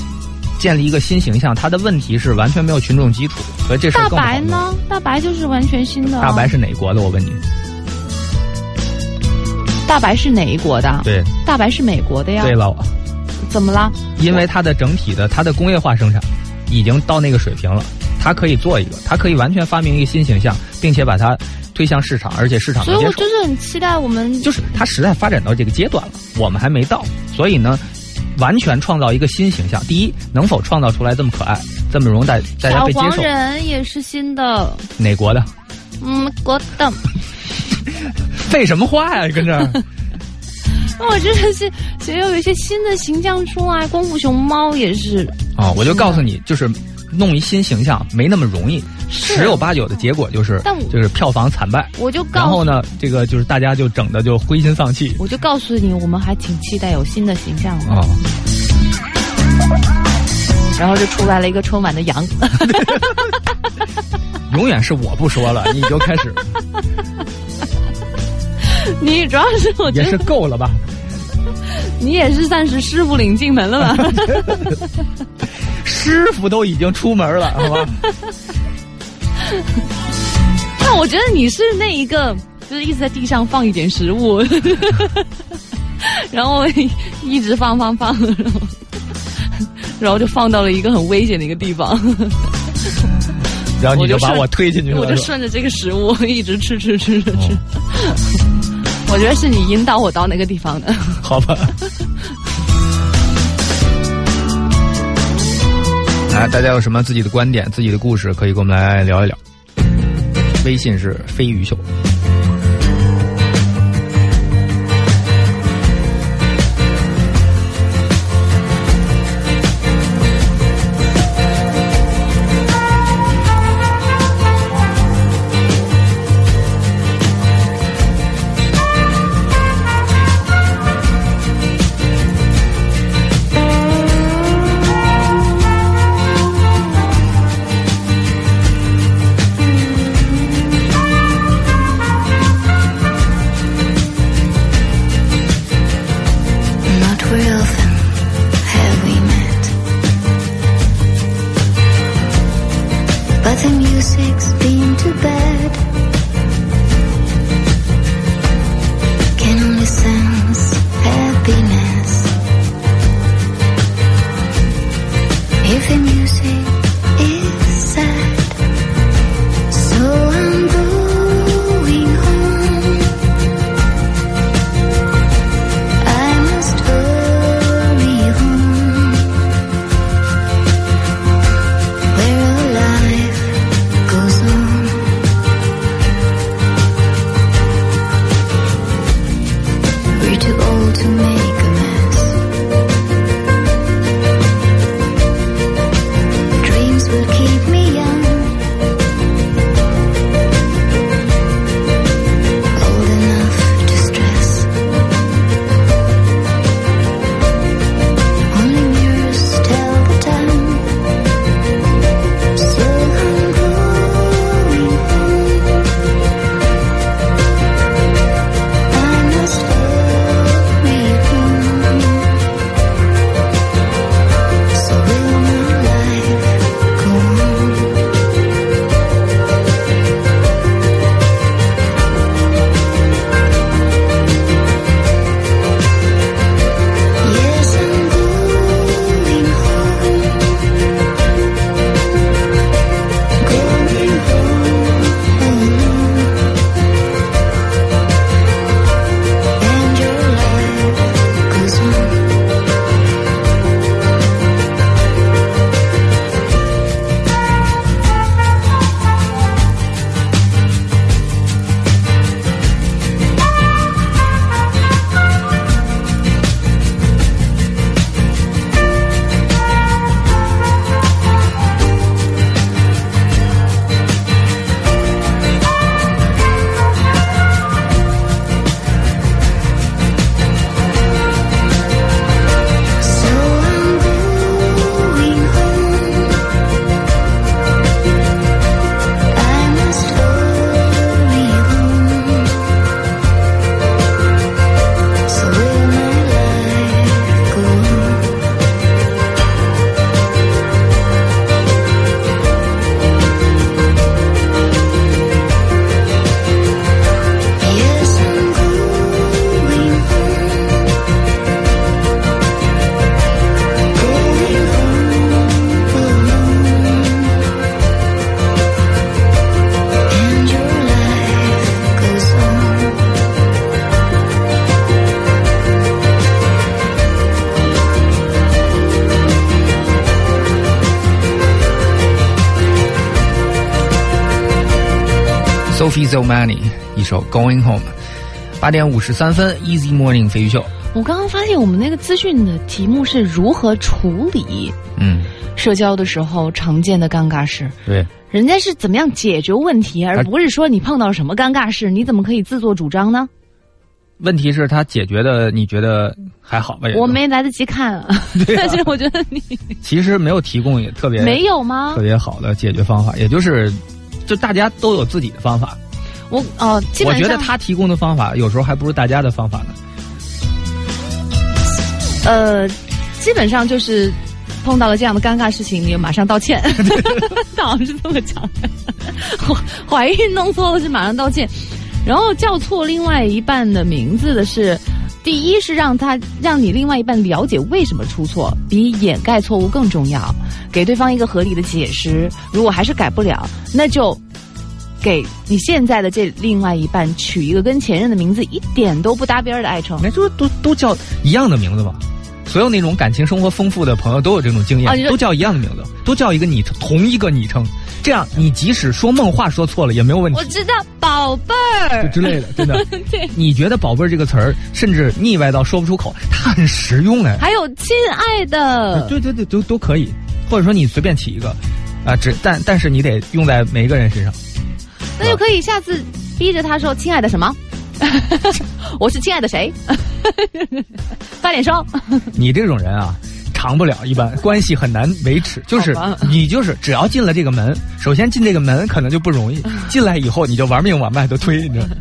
建立一个新形象，他的问题是完全没有群众基础，所以这事大白呢？大白就是完全新的。大白是哪国的？我问你。大白是哪一国的？对。大白是美国的呀。对了。怎么了？因为它的整体的它的工业化生产已经到那个水平了，它可以做一个，它可以完全发明一个新形象，并且把它推向市场，而且市场所以我就是很期待我们。就是它时代发展到这个阶段了，我们还没到，所以呢。完全创造一个新形象。第一，能否创造出来这么可爱、这么容易大大家被接受？小黄人也是新的。哪国的？嗯，国的。废什么话呀？跟这。我真的是想要有一些新的形象出来。功夫熊猫也是。哦，我就告诉你，就是弄一新形象没那么容易，十有八九的结果就是，就是票房惨败。我就然后呢，这个就是大家就整的就灰心丧气。我就告诉你，我们还挺期待有新的形象的。哦。然后就出来了一个春晚的羊。永远是我不说了，你就开始。你主要是我也是够了吧？你也是算是师傅领进门了吧？师傅都已经出门了，好吧？那我觉得你是那一个，就是一直在地上放一点食物，然后一直放放放，然后 然后就放到了一个很危险的一个地方，然后你就把我推进去了，我就顺着这个食物一直吃吃吃吃吃。我觉得是你引导我到那个地方的，好吧？来，大家有什么自己的观点、自己的故事，可以跟我们来聊一聊。微信是飞鱼秀。to six, been to bed. Can only sense happiness. If the music. Sophie Zomani 一首 Going Home，八点五十三分，Easy Morning 飞鱼秀。我刚刚发现我们那个资讯的题目是如何处理嗯，社交的时候常见的尴尬事，对，人家是怎么样解决问题，而而不是说你碰到什么尴尬事，你怎么可以自作主张呢？问题是他解决的，你觉得还好吧？我没来得及看啊，但是我觉得你 其实没有提供也特别没有吗特？别好的解决方法，也就是就大家都有自己的方法。我哦，基我觉本上得他提供的方法有时候还不如大家的方法呢。呃，基本上就是碰到了这样的尴尬事情，你就马上道歉。他好像是这么讲的，怀怀孕弄错了是马上道歉，然后叫错另外一半的名字的是。第一是让他让你另外一半了解为什么出错，比掩盖错误更重要，给对方一个合理的解释。如果还是改不了，那就给你现在的这另外一半取一个跟前任的名字一点都不搭边儿的爱称。那就都都叫一样的名字吧。所有那种感情生活丰富的朋友都有这种经验，啊都叫一样的名字，都叫一个昵称，同一个昵称，这样你即使说梦话说错了也没有问题我，知道，宝贝就儿。之类的，真的。对，你觉得“宝贝儿”这个词儿甚至腻歪到说不出口，它很实用哎。还有亲爱的，对对对，都都可以，或者说你随便起一个，啊，只但但是你得用在每一个人身上。那就可以下次逼着他说：“亲爱的什么？我是亲爱的谁？” 翻脸说。你这种人啊，长不了，一般关系很难维持。就是你就是只要进了这个门，首先进这个门可能就不容易，进来以后你就玩命往外头推，你知道吗？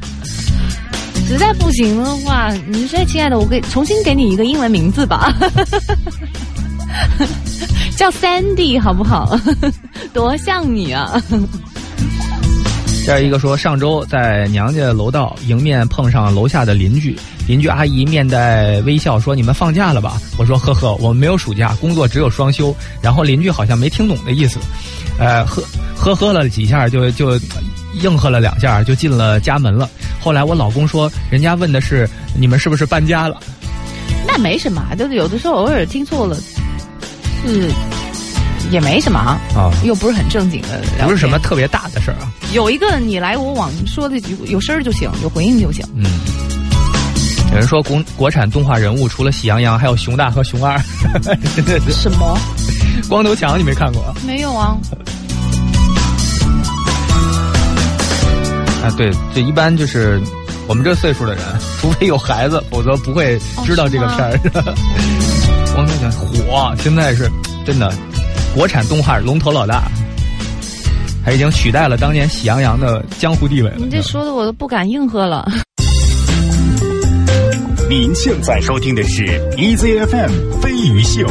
实在不行的话，你说亲爱的，我给重新给你一个英文名字吧，叫 Sandy 好不好？多像你啊！下一个说，上周在娘家楼道迎面碰上楼下的邻居，邻居阿姨面带微笑说：“你们放假了吧？”我说：“呵呵，我们没有暑假，工作只有双休。”然后邻居好像没听懂的意思，呃，呵呵呵了几下就就应和了两下就进了家门了。后来我老公说，人家问的是你们是不是搬家了？那没什么，就是有的时候偶尔听错了，是也没什么啊，啊，又不是很正经的，不是什么。特别大的事儿啊。有一个你来我往说的有声儿就行，有回应就行。嗯，有人说国国产动画人物除了喜羊羊，还有熊大和熊二，什么？光头强你没看过啊？没有啊。啊，对，这一般就是我们这岁数的人，除非有孩子，否则不会知道这个片儿。光头强火，现在是真的国产动画龙头老大，他已经取代了当年喜羊羊的江湖地位了。你这说的我都不敢应和了。您现在收听的是 EZFM 飞鱼秀。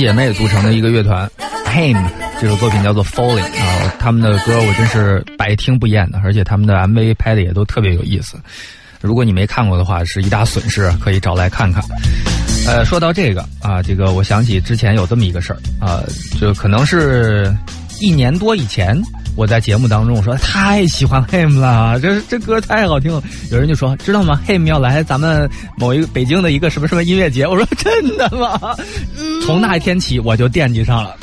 姐妹组成的一个乐团，Him 这首作品叫做 Falling 啊，他们的歌我真是百听不厌的，而且他们的 MV 拍的也都特别有意思。如果你没看过的话，是一大损失，可以找来看看。呃，说到这个啊，这个我想起之前有这么一个事儿啊，就可能是一年多以前。我在节目当中我说太喜欢 him 了，这这歌太好听了。有人就说知道吗？him 要来咱们某一个北京的一个什么什么音乐节。我说真的吗？从那一天起我就惦记上了，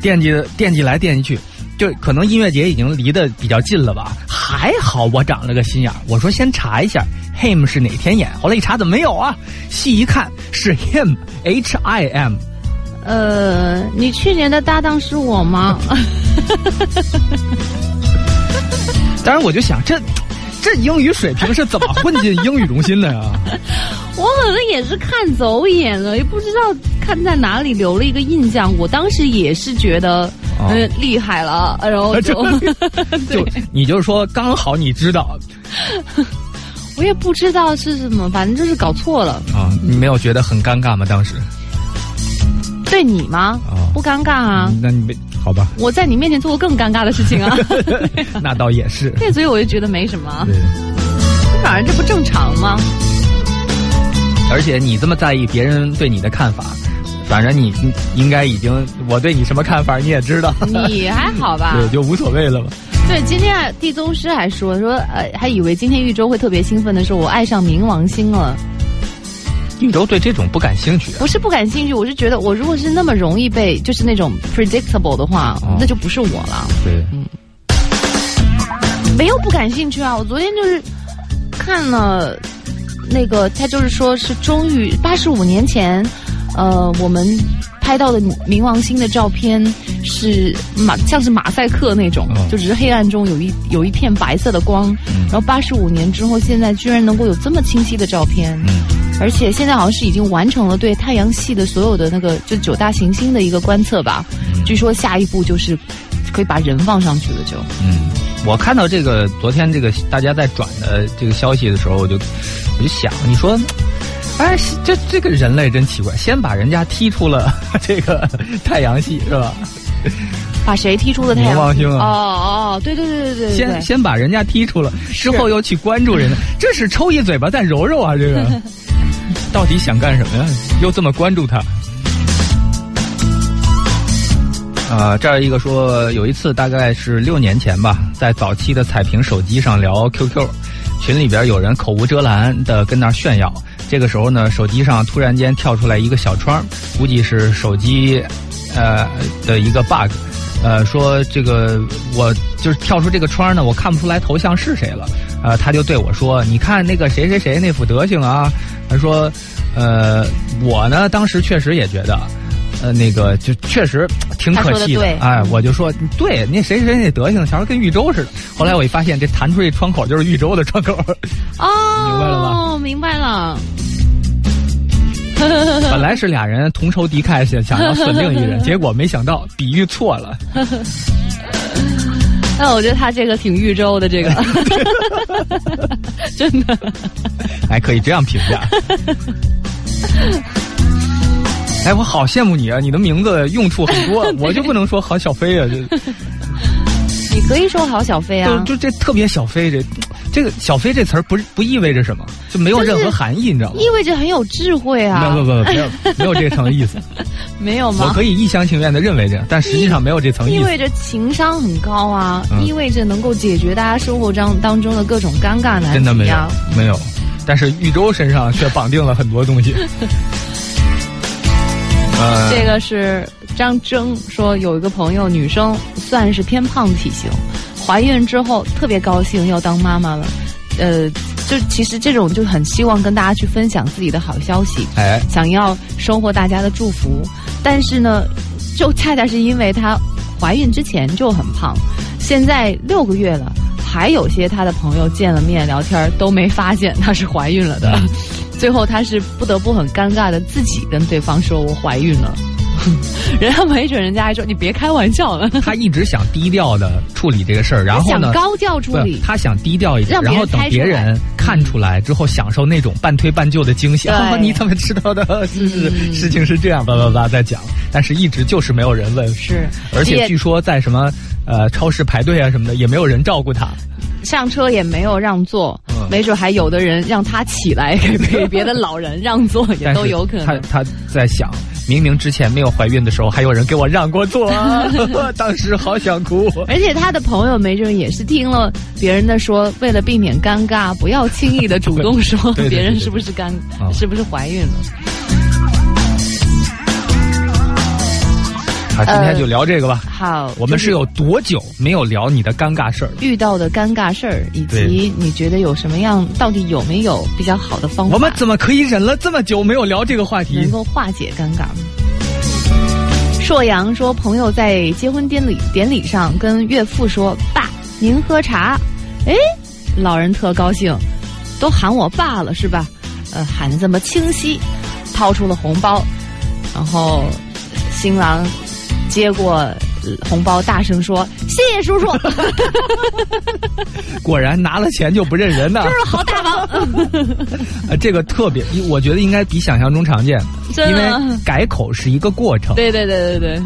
惦记惦记来惦记去，就可能音乐节已经离得比较近了吧。还好我长了个心眼，我说先查一下 him 是哪天演。后来一查怎么没有啊？细一看是 him H I M。呃，你去年的搭档是我吗？当然，我就想，这这英语水平是怎么混进英语中心的呀？我可能也是看走眼了，也不知道看在哪里留了一个印象。我当时也是觉得，嗯，厉害了，然后 就 就你就是说刚好你知道，我也不知道是什么，反正就是搞错了啊。你没有觉得很尴尬吗？当时对你吗？啊不尴尬啊。那你没。好吧，我在你面前做过更尴尬的事情啊。那倒也是。对，所以我就觉得没什么。对反正这不正常吗？而且你这么在意别人对你的看法，反正你应该已经我对你什么看法你也知道。你还好吧？对，就无所谓了吧。对，今天地宗师还说说呃，还以为今天玉州会特别兴奋的说，我爱上冥王星了。玉州对这种不感兴趣，不是不感兴趣，我是觉得我如果是那么容易被就是那种 predictable 的话，那就不是我了。对，嗯，没有不感兴趣啊！我昨天就是看了那个，他就是说是终于八十五年前，呃，我们拍到的冥王星的照片是马像是马赛克那种，就只是黑暗中有一有一片白色的光，然后八十五年之后，现在居然能够有这么清晰的照片。而且现在好像是已经完成了对太阳系的所有的那个就九大行星的一个观测吧。据说下一步就是可以把人放上去了。就嗯，我看到这个昨天这个大家在转的这个消息的时候，我就我就想，你说，哎，这这个人类真奇怪，先把人家踢出了 这个太阳系是吧？把谁踢出了太阳？冥王星啊！哦哦，对对对对对，先先把人家踢出了，之后又去关注人家，这是抽一嘴巴再揉揉啊，这个。到底想干什么呀？又这么关注他？啊，这儿一个说，有一次大概是六年前吧，在早期的彩屏手机上聊 QQ，群里边有人口无遮拦的跟那炫耀。这个时候呢，手机上突然间跳出来一个小窗，估计是手机呃的一个 bug。呃，说这个我就是跳出这个窗呢，我看不出来头像是谁了。呃，他就对我说：“你看那个谁谁谁那副德行啊。”他说：“呃，我呢当时确实也觉得，呃，那个就确实挺可气的。哎，我就说对，那谁谁那德行，小时候跟豫州似的。后来我一发现，这弹出这窗口就是豫州的窗口。哦，明白了吧？明白了。本来是俩人同仇敌忾，想想要损另一人，结果没想到比喻错了。那我觉得他这个挺豫州的，这个真的还可以这样评价。哎，我好羡慕你啊！你的名字用处很多，我就不能说郝小飞啊？这你可以说郝小飞啊？就 就这特别小飞这。这个“小飞”这词儿不不意味着什么，就没有任何含义，你知道吗？意味着很有智慧啊！不不不，没有没有这层意思，没有吗？我可以一厢情愿的认为这样，但实际上没有这层意思。意味着情商很高啊，意味着能够解决大家生活当当中的各种尴尬难题。真的没有没有，但是玉州身上却绑定了很多东西。这个是张征说，有一个朋友，女生算是偏胖体型。怀孕之后特别高兴要当妈妈了，呃，就其实这种就很希望跟大家去分享自己的好消息，哎，想要收获大家的祝福，但是呢，就恰恰是因为她怀孕之前就很胖，现在六个月了，还有些她的朋友见了面聊天都没发现她是怀孕了的，最后他是不得不很尴尬的自己跟对方说我怀孕了。人家没准人家还说你别开玩笑了。他一直想低调的处理这个事儿，然后呢，高调处理，他想低调一点，然后等别人看出来之后，享受那种半推半就的惊喜。你怎么知道的？是是，事情是这样，叭叭叭在讲，但是一直就是没有人问。是，而且据说在什么呃超市排队啊什么的，也没有人照顾他。上车也没有让座，没准还有的人让他起来给给别的老人让座，也都有可能。他他在想，明明之前没有怀孕的时候，还有人给我让过座，当时好想哭。而且他的朋友没准也是听了别人的说，为了避免尴尬，不要轻易的主动说别人是不是尴，是不是怀孕了。好，今天就聊这个吧。好，我们是有多久没有聊你的尴尬事儿？遇到的尴尬事儿，以及你觉得有什么样？到底有没有比较好的方法？我们怎么可以忍了这么久没有聊这个话题？能够化解尴尬。硕阳说，朋友在结婚典礼典礼上跟岳父说：“爸，您喝茶。”哎，老人特高兴，都喊我爸了是吧？呃，喊的这么清晰，掏出了红包，然后新郎。接过红包，大声说：“谢谢叔叔。”果然拿了钱就不认人呢，就是好大方。啊，这个特别，我觉得应该比想象中常见，因为改口是一个过程。对对对对对。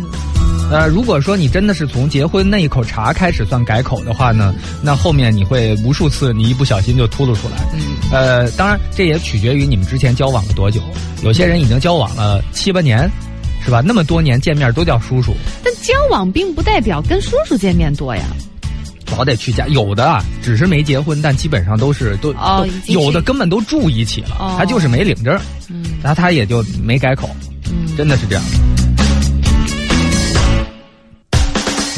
呃，如果说你真的是从结婚那一口茶开始算改口的话呢，那后面你会无数次你一不小心就秃噜出来。嗯。呃，当然这也取决于你们之前交往了多久，有些人已经交往了七八年。是吧？那么多年见面都叫叔叔，但交往并不代表跟叔叔见面多呀。老得去家，有的只是没结婚，但基本上都是都哦，有的根本都住一起了，他就是没领证，嗯，然后他也就没改口，嗯，真的是这样。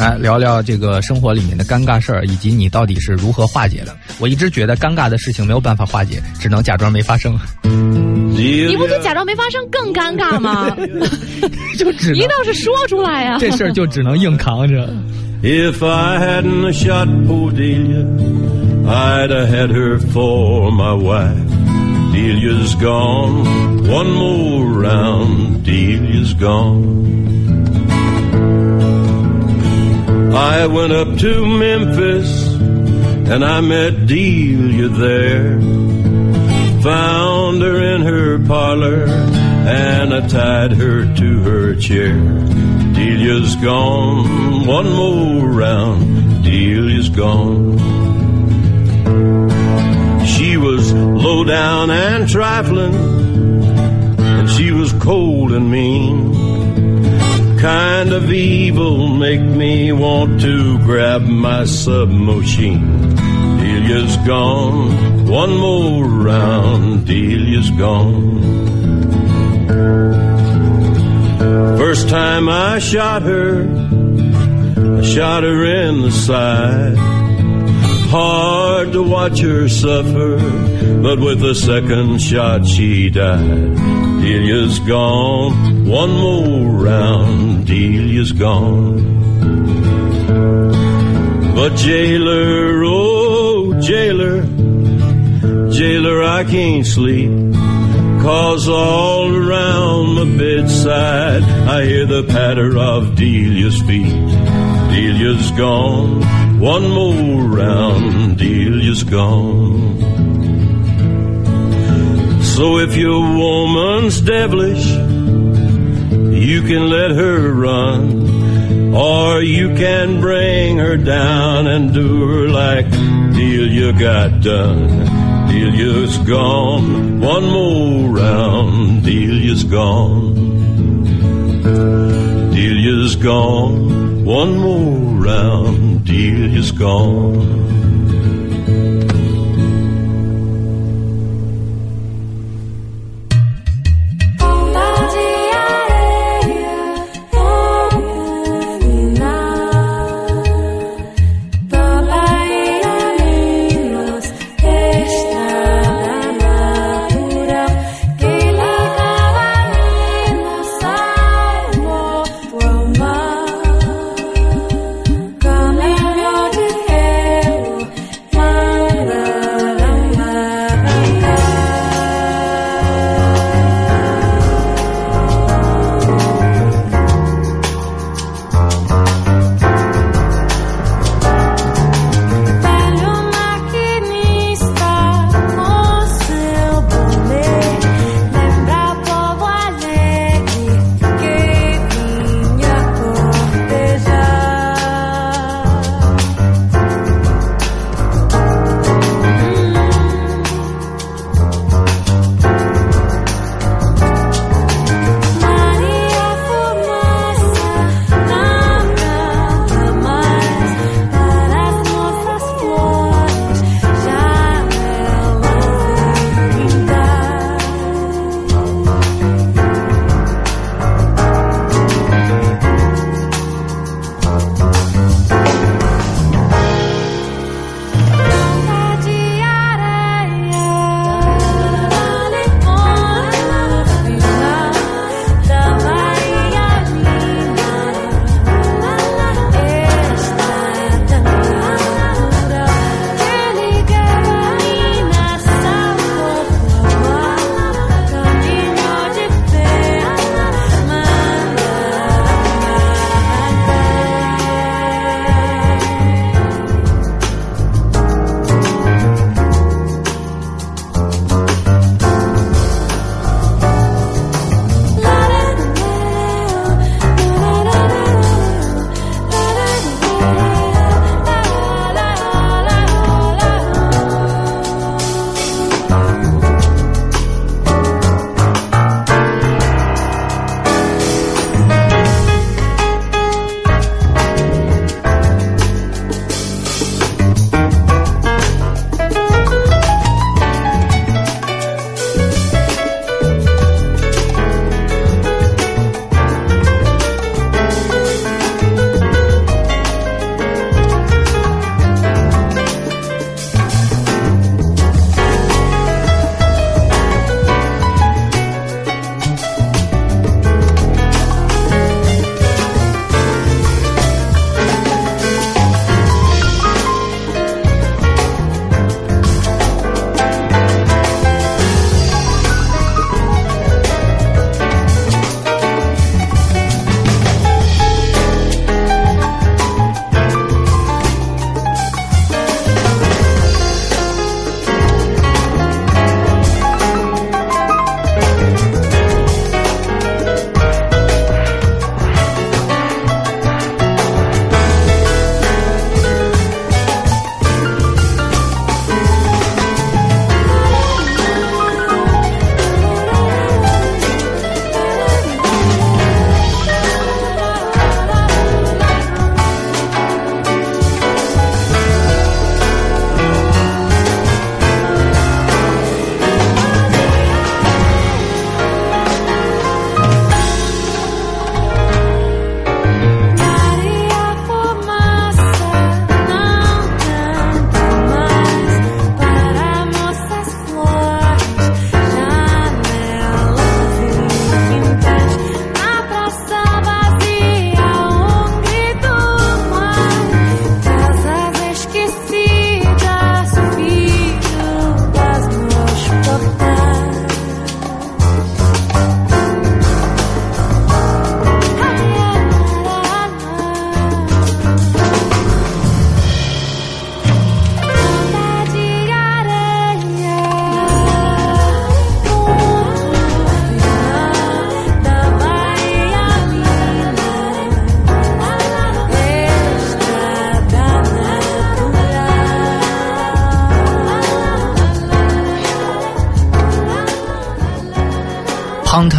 来聊聊这个生活里面的尴尬事儿，以及你到底是如何化解的？我一直觉得尴尬的事情没有办法化解，只能假装没发生。你不就假装没发生更尴尬吗？就只一定是说出来呀。这事儿就只能硬扛着。If I hadn't shot Podelia, I'd have had her for my wife. Delia's gone, one more round, Delia's gone. I went up to Memphis and I met Delia there. Found her in her parlor and I tied her to her chair. Delia's gone, one more round, Delia's gone. She was low down and trifling, and she was cold and mean. Kind of evil make me want to grab my submachine. Delia's gone, one more round, Delia's gone. First time I shot her, I shot her in the side. Hard to watch her suffer, but with the second shot she died. Delia's gone, one more round, Delia's gone. But jailer, oh jailer, jailer, I can't sleep. Cause all around my bedside I hear the patter of Delia's feet. Delia's gone, one more round, Delia's gone. So if your woman's devilish, you can let her run. Or you can bring her down and do her like Delia got done. Delia's gone, one more round, Delia's gone. Delia's gone, one more round, Delia's gone.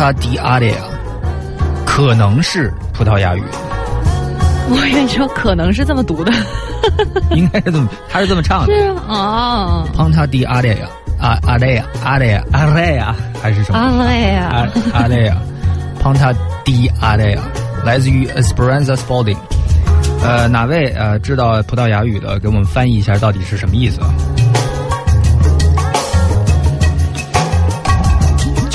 Ponta di Area，可能是葡萄牙语。我跟你说，可能是这么读的，应该是这么，他是这么唱的。是啊，Ponta di Area，啊，Area，Area，Area，还是什么？Area。Area，Ponta di Area，来自于 Esperanza Sporting。呃，哪位呃知道葡萄牙语的，给我们翻译一下到底是什么意思？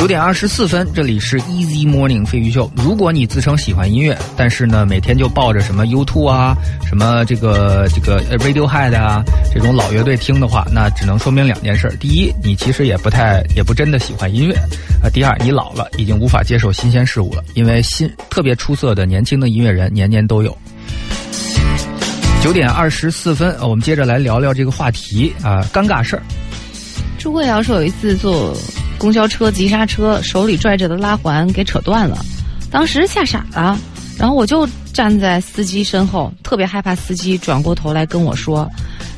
九点二十四分，这里是 Easy Morning 飞鱼秀。如果你自称喜欢音乐，但是呢每天就抱着什么 YouTube 啊、什么这个这个 Radiohead 啊这种老乐队听的话，那只能说明两件事：第一，你其实也不太也不真的喜欢音乐；啊，第二，你老了，已经无法接受新鲜事物了。因为新特别出色的年轻的音乐人年年都有。九点二十四分，我们接着来聊聊这个话题啊，尴尬事儿。朱慧瑶说有一次做公交车急刹车，手里拽着的拉环给扯断了，当时吓傻了。然后我就站在司机身后，特别害怕司机转过头来跟我说：“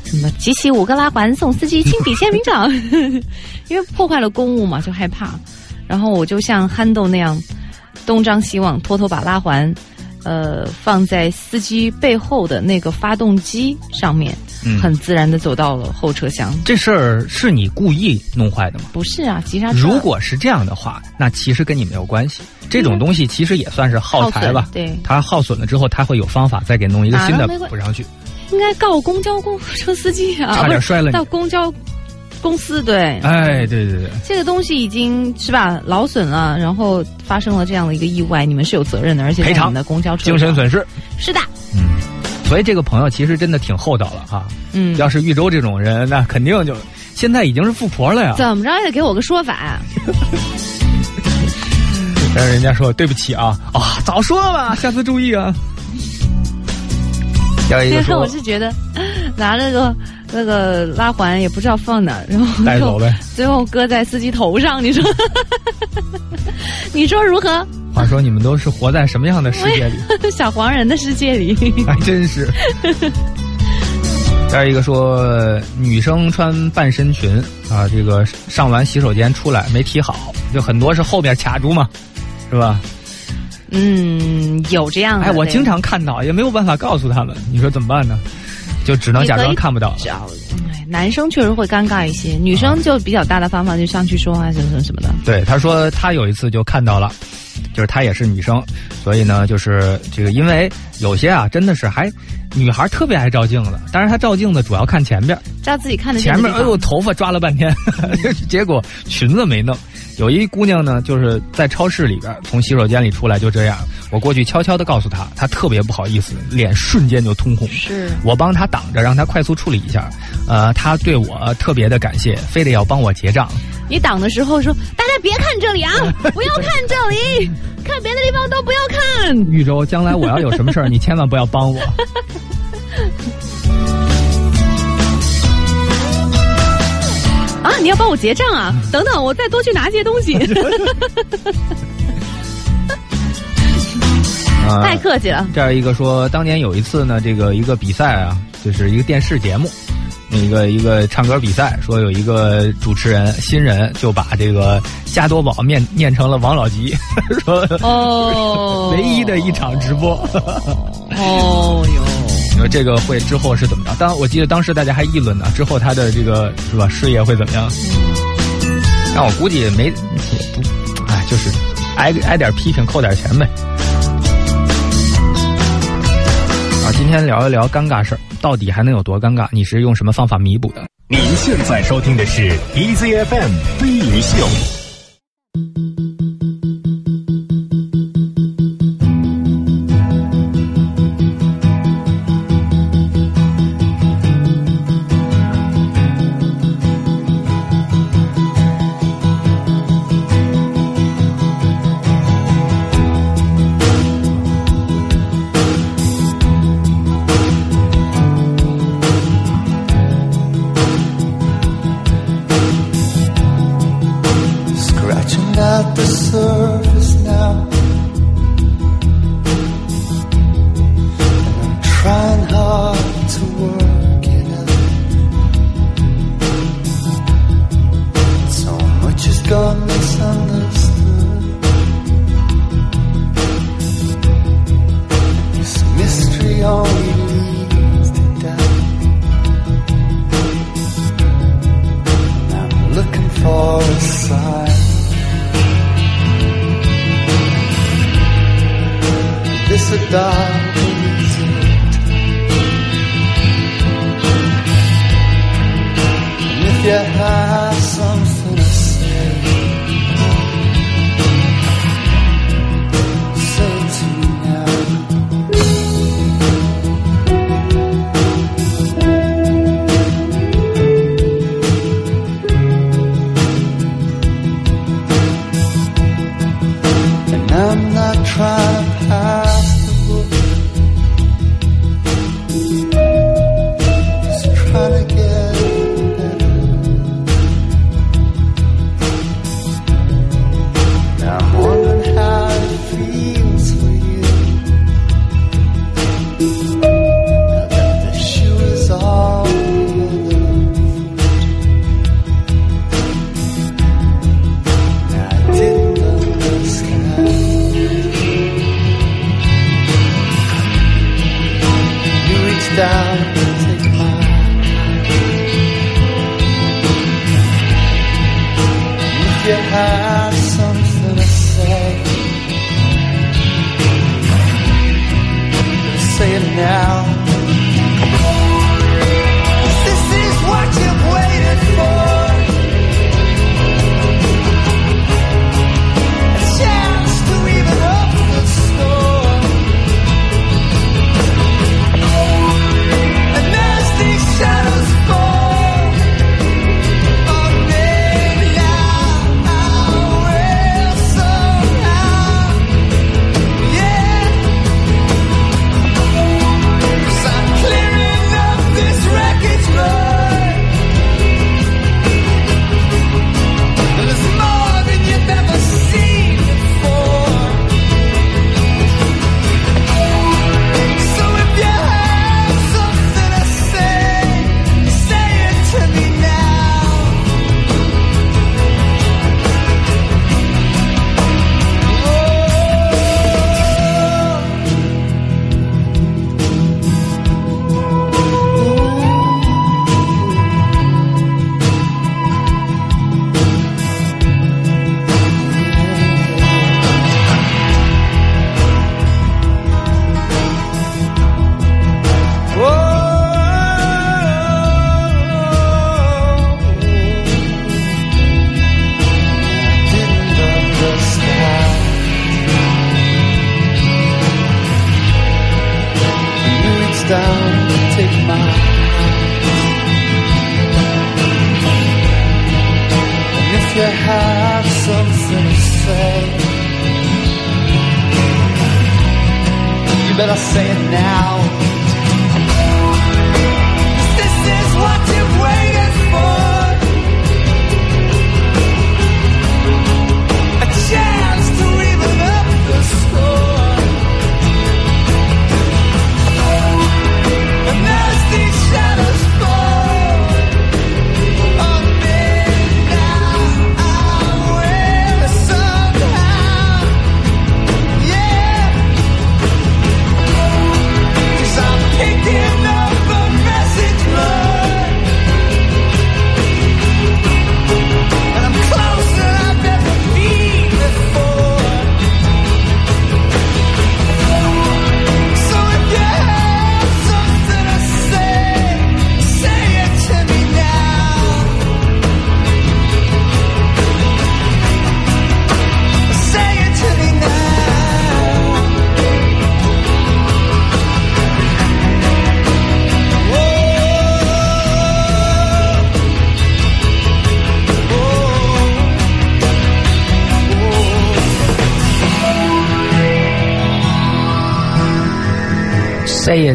什么集齐五个拉环送司机亲笔签名照。”因为破坏了公务嘛，就害怕。然后我就像憨豆那样东张西望，偷偷把拉环。呃，放在司机背后的那个发动机上面，很自然的走到了后车厢。这事儿是你故意弄坏的吗？不是啊，急刹车。如果是这样的话，那其实跟你没有关系。这种东西其实也算是耗材吧。对，它耗损了之后，它会有方法再给弄一个新的补上去。应该告公交公车司机啊，差点摔了。到公交。公司对，哎，对对对，这个东西已经是吧劳损了，然后发生了这样的一个意外，你们是有责任的，而且赔偿的公交车精神损失是的，嗯，所以这个朋友其实真的挺厚道了哈，嗯，要是豫州这种人，那肯定就现在已经是富婆了呀，怎么着也得给我个说法，但是人家说对不起啊啊，早说吧，下次注意啊。要一个说，我是觉得 拿了个。那个拉环也不知道放哪，然后带走呗，最后搁在司机头上。你说，你说如何？话说你们都是活在什么样的世界里？小黄人的世界里，还真是。再一个说，女生穿半身裙啊，这个上完洗手间出来没提好，就很多是后边卡住嘛，是吧？嗯，有这样的。哎，我经常看到，也没有办法告诉他们，你说怎么办呢？就只能假装看不到。男生确实会尴尬一些，女生就比较大大方方就上去说话什么什么的。对，他说他有一次就看到了，就是她也是女生，所以呢，就是这个因为有些啊，真的是还女孩特别爱照镜子，但是她照镜子主要看前边，照自己看的前面。哎呦，头发抓了半天，结果裙子没弄。有一姑娘呢，就是在超市里边从洗手间里出来，就这样。我过去悄悄的告诉她，她特别不好意思，脸瞬间就通红。是我帮她挡着，让她快速处理一下。呃，她对我特别的感谢，非得要帮我结账。你挡的时候说：“大家别看这里啊，不要看这里，看别的地方都不要看。”豫州，将来我要有什么事儿，你千万不要帮我。啊！你要帮我结账啊？等等，我再多去拿些东西。太客气了。这样一个说，当年有一次呢，这个一个比赛啊，就是一个电视节目，一个一个唱歌比赛，说有一个主持人新人就把这个加多宝念念成了王老吉，说哦，唯一的一场直播。哦哟。你说这个会之后是怎么着？当我记得当时大家还议论呢，之后他的这个是吧事业会怎么样？但我估计没也不，哎，就是挨挨点批评，扣点钱呗。今天聊一聊尴尬事儿，到底还能有多尴尬？你是用什么方法弥补的？您现在收听的是 EZFM 飞鱼秀。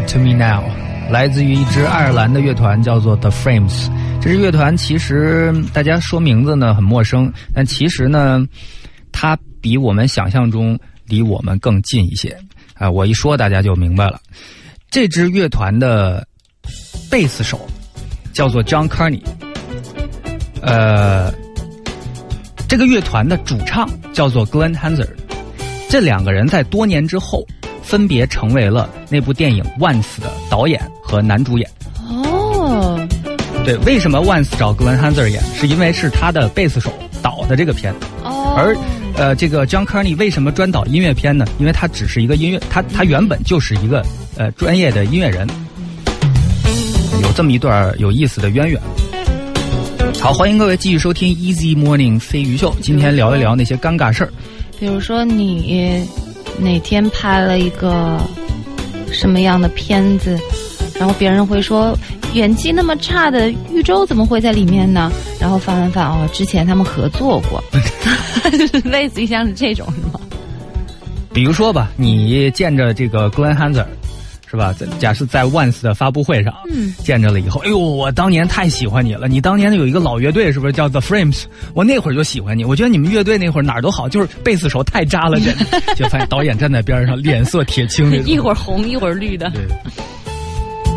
to me now 来自于一支爱尔兰的乐团叫做 the frames 这支乐团其实大家说名字呢很陌生但其实呢它比我们想象中离我们更近一些。啊我一说大家就明白了。这支乐团的贝斯手叫做 john carney 呃这个乐团的主唱叫做 glenn hanser 这两个人在多年之后分别成为了那部电影《Once》的导演和男主演。哦，对，为什么 Once 找 Glenn Hanser 演？是因为是他的贝斯手导的这个片。哦，而呃，这个 John Carney 为什么专导音乐片呢？因为他只是一个音乐，他他原本就是一个呃专业的音乐人，有这么一段有意思的渊源。好，欢迎各位继续收听 Easy Morning 飞鱼秀，今天聊一聊那些尴尬事儿。比如说你哪天拍了一个什么样的片子，然后别人会说演技那么差的玉州怎么会在里面呢？然后翻翻翻哦，之前他们合作过，类似于像是这种是吗？比如说吧，你见着这个 Glenn Hanser。是吧？在假设在 Once 的发布会上，嗯，见着了以后，哎呦，我当年太喜欢你了！你当年有一个老乐队，是不是叫 The Frames？我那会儿就喜欢你，我觉得你们乐队那会儿哪儿都好，就是贝斯手太渣了，这。就发现导演站在边上，脸色铁青，一会儿红一会儿绿的。对。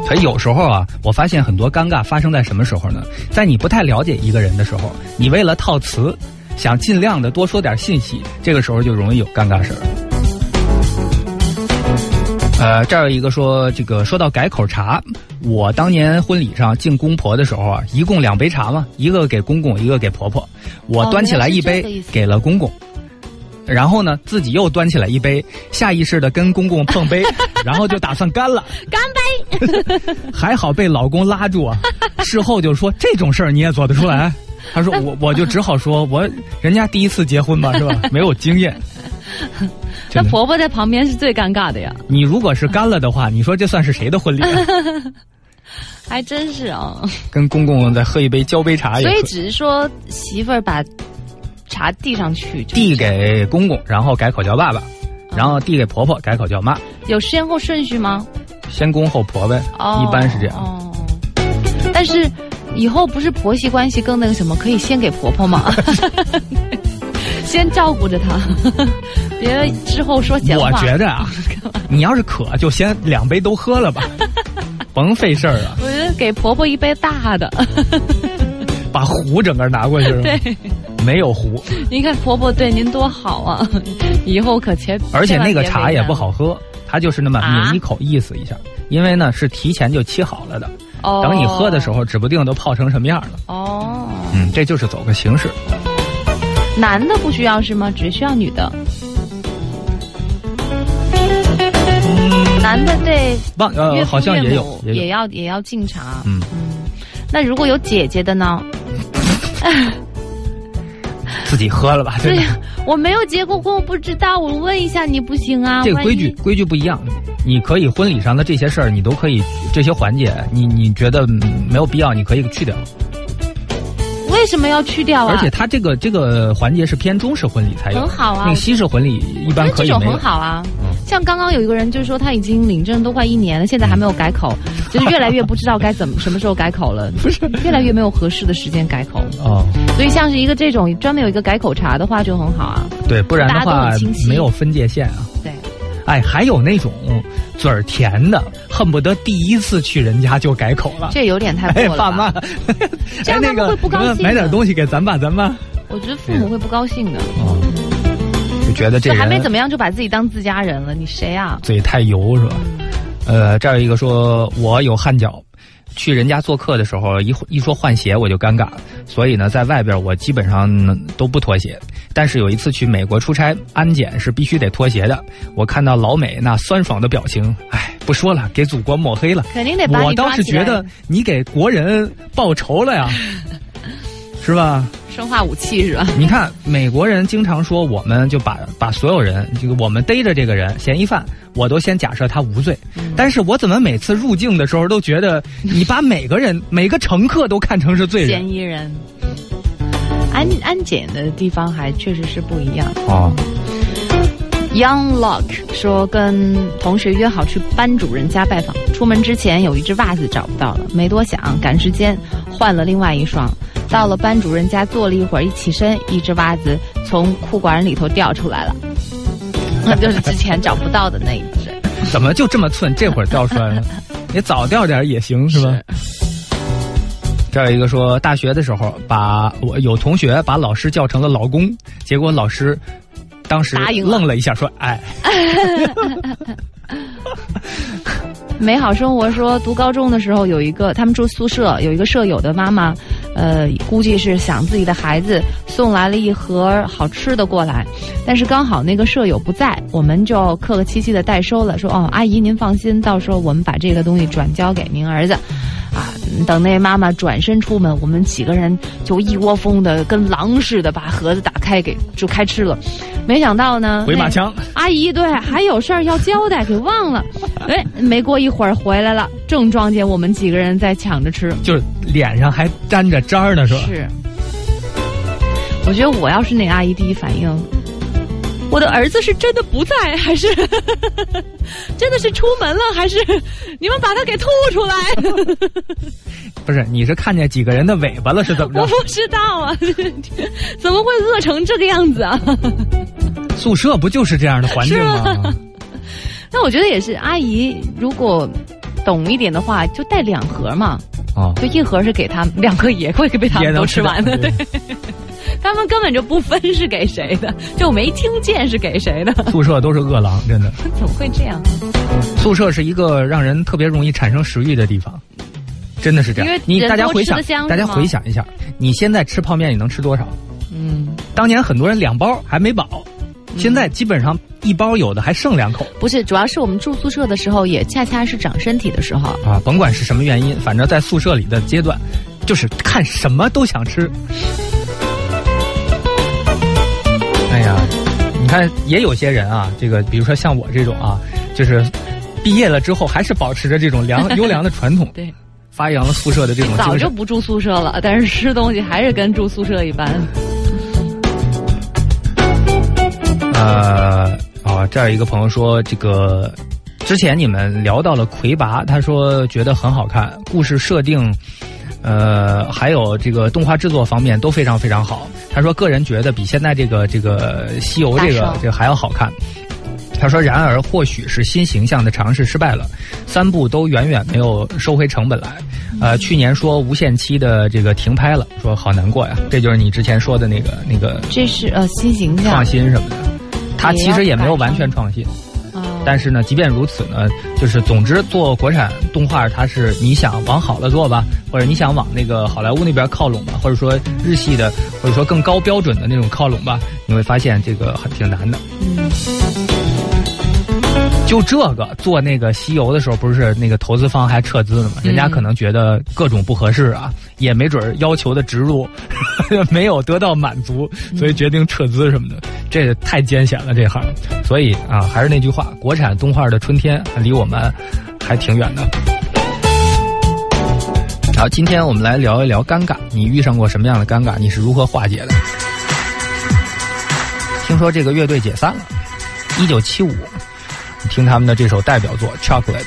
所以有时候啊，我发现很多尴尬发生在什么时候呢？在你不太了解一个人的时候，你为了套词，想尽量的多说点信息，这个时候就容易有尴尬事儿。呃，这儿有一个说，这个说到改口茶，我当年婚礼上敬公婆的时候啊，一共两杯茶嘛，一个给公公，一个给婆婆。我端起来一杯给了公公，然后呢，自己又端起来一杯，下意识的跟公公碰杯，然后就打算干了。干杯！还好被老公拉住啊。事后就说这种事儿你也做得出来？他说我我就只好说我人家第一次结婚嘛，是吧？没有经验。那婆婆在旁边是最尴尬的呀。你如果是干了的话，你说这算是谁的婚礼？还真是啊。跟公公再喝一杯交杯茶。所以只是说媳妇儿把茶递上去，递给公公，然后改口叫爸爸，然后递给婆婆，改口叫妈。有先后顺序吗？先公后婆呗，一般是这样。哦。但是以后不是婆媳关系更那个什么，可以先给婆婆吗？先照顾着他，别之后说闲话。我觉着啊，你要是渴，就先两杯都喝了吧，甭费事儿了。我觉得给婆婆一杯大的，把壶整个拿过去。对，没有壶。您看婆婆对您多好啊，以后可千而且那个茶也不好喝，它就是那么抿一口意思一下，因为呢是提前就沏好了的。哦。等你喝的时候，指不定都泡成什么样了。哦。嗯，这就是走个形式。男的不需要是吗？只需要女的。男的对，呃，好像也有，也要也要敬茶。嗯嗯，那如果有姐姐的呢？自己喝了吧。对呀，我没有结过婚，我不知道。我问一下你不行啊？这个规矩规矩不一样。你可以婚礼上的这些事儿，你都可以这些环节，你你觉得没有必要，你可以去掉。为什么要去掉啊？而且他这个这个环节是偏中式婚礼才有，很好啊。那个西式婚礼一般可以这种很好啊。像刚刚有一个人就是说他已经领证都快一年了，现在还没有改口，就是越来越不知道该怎么什么时候改口了。不是，越来越没有合适的时间改口。哦。所以像是一个这种专门有一个改口茶的话就很好啊。对，不然的话没有分界线啊。对。哎，还有那种嘴儿甜的，恨不得第一次去人家就改口了。这有点太过了。爸妈，这样他们会不高兴。买点东西给咱爸咱妈。我觉得父母会不高兴的。哦。就觉得这还没怎么样，就把自己当自家人了，你谁啊？嘴太油是吧？呃，这儿有一个说，我有汗脚。去人家做客的时候，一一说换鞋我就尴尬，所以呢，在外边我基本上都不脱鞋。但是有一次去美国出差，安检是必须得脱鞋的。我看到老美那酸爽的表情，哎，不说了，给祖国抹黑了。肯定得把我倒是觉得你给国人报仇了呀，是吧？生化武器是吧？你看美国人经常说，我们就把把所有人，这个我们逮着这个人嫌疑犯，我都先假设他无罪。但是我怎么每次入境的时候都觉得你把每个人每个乘客都看成是罪人？嫌疑人。安安检的地方还确实是不一样。哦。Young Lock 说跟同学约好去班主任家拜访，出门之前有一只袜子找不到了，没多想，赶时间换了另外一双。到了班主任家坐了一会儿，一起身，一只袜子从裤管里头掉出来了，那就是之前找不到的那一只。怎么就这么寸？这会儿掉出来了？你早掉点也行是吧？这有一个说，大学的时候，把我有同学把老师叫成了老公，结果老师当时愣了一下，说：“哎。”美好生活说，读高中的时候有一个，他们住宿舍，有一个舍友的妈妈，呃，估计是想自己的孩子，送来了一盒好吃的过来，但是刚好那个舍友不在，我们就客客气气的代收了，说哦，阿姨您放心，到时候我们把这个东西转交给您儿子。啊，等那妈妈转身出门，我们几个人就一窝蜂的跟狼似的把盒子打开给就开吃了。没想到呢，回马枪，阿姨对还有事儿要交代，给忘了。哎，没过一会儿回来了，正撞见我们几个人在抢着吃，就是脸上还沾着渣儿呢，是吧？是。我觉得我要是那阿姨，第一反应。我的儿子是真的不在，还是 真的是出门了？还是你们把他给吐出来？不是，你是看见几个人的尾巴了？是怎么着？我不知道啊，怎么会饿成这个样子啊？宿舍不就是这样的环境吗？那我觉得也是，阿姨如果懂一点的话，就带两盒嘛。哦，就一盒是给他们，两盒也会被他们都吃完的。对。他们根本就不分是给谁的，就没听见是给谁的。宿舍都是饿狼，真的。怎么会这样？宿舍是一个让人特别容易产生食欲的地方，真的是这样。你大家回想，大家回想一下，你现在吃泡面你能吃多少？嗯。当年很多人两包还没饱，现在基本上一包有的还剩两口。不是，主要是我们住宿舍的时候，也恰恰是长身体的时候啊。甭管是什么原因，反正在宿舍里的阶段，就是看什么都想吃。哎呀，你看，也有些人啊，这个比如说像我这种啊，就是毕业了之后还是保持着这种良 优良的传统，对，发扬了宿舍的这种。早就不住宿舍了，但是吃东西还是跟住宿舍一般。呃，啊，这儿一个朋友说，这个之前你们聊到了魁拔，他说觉得很好看，故事设定。呃，还有这个动画制作方面都非常非常好。他说，个人觉得比现在这个这个西游这个这个还要好看。他说，然而或许是新形象的尝试失败了，三部都远远没有收回成本来。呃，去年说无限期的这个停拍了，说好难过呀。这就是你之前说的那个那个。这是呃新形象创新什么的，他其实也没有完全创新。但是呢，即便如此呢，就是总之做国产动画，它是你想往好了做吧，或者你想往那个好莱坞那边靠拢吧，或者说日系的，或者说更高标准的那种靠拢吧，你会发现这个很挺难的。嗯。就这个做那个西游的时候，不是那个投资方还撤资了吗？人家可能觉得各种不合适啊，也没准要求的植入 没有得到满足，所以决定撤资什么的。这太艰险了这行，所以啊，还是那句话，国产动画的春天离我们还挺远的。好，今天我们来聊一聊尴尬，你遇上过什么样的尴尬？你是如何化解的？听说这个乐队解散了，一九七五。听他们的这首代表作《Chocolate》。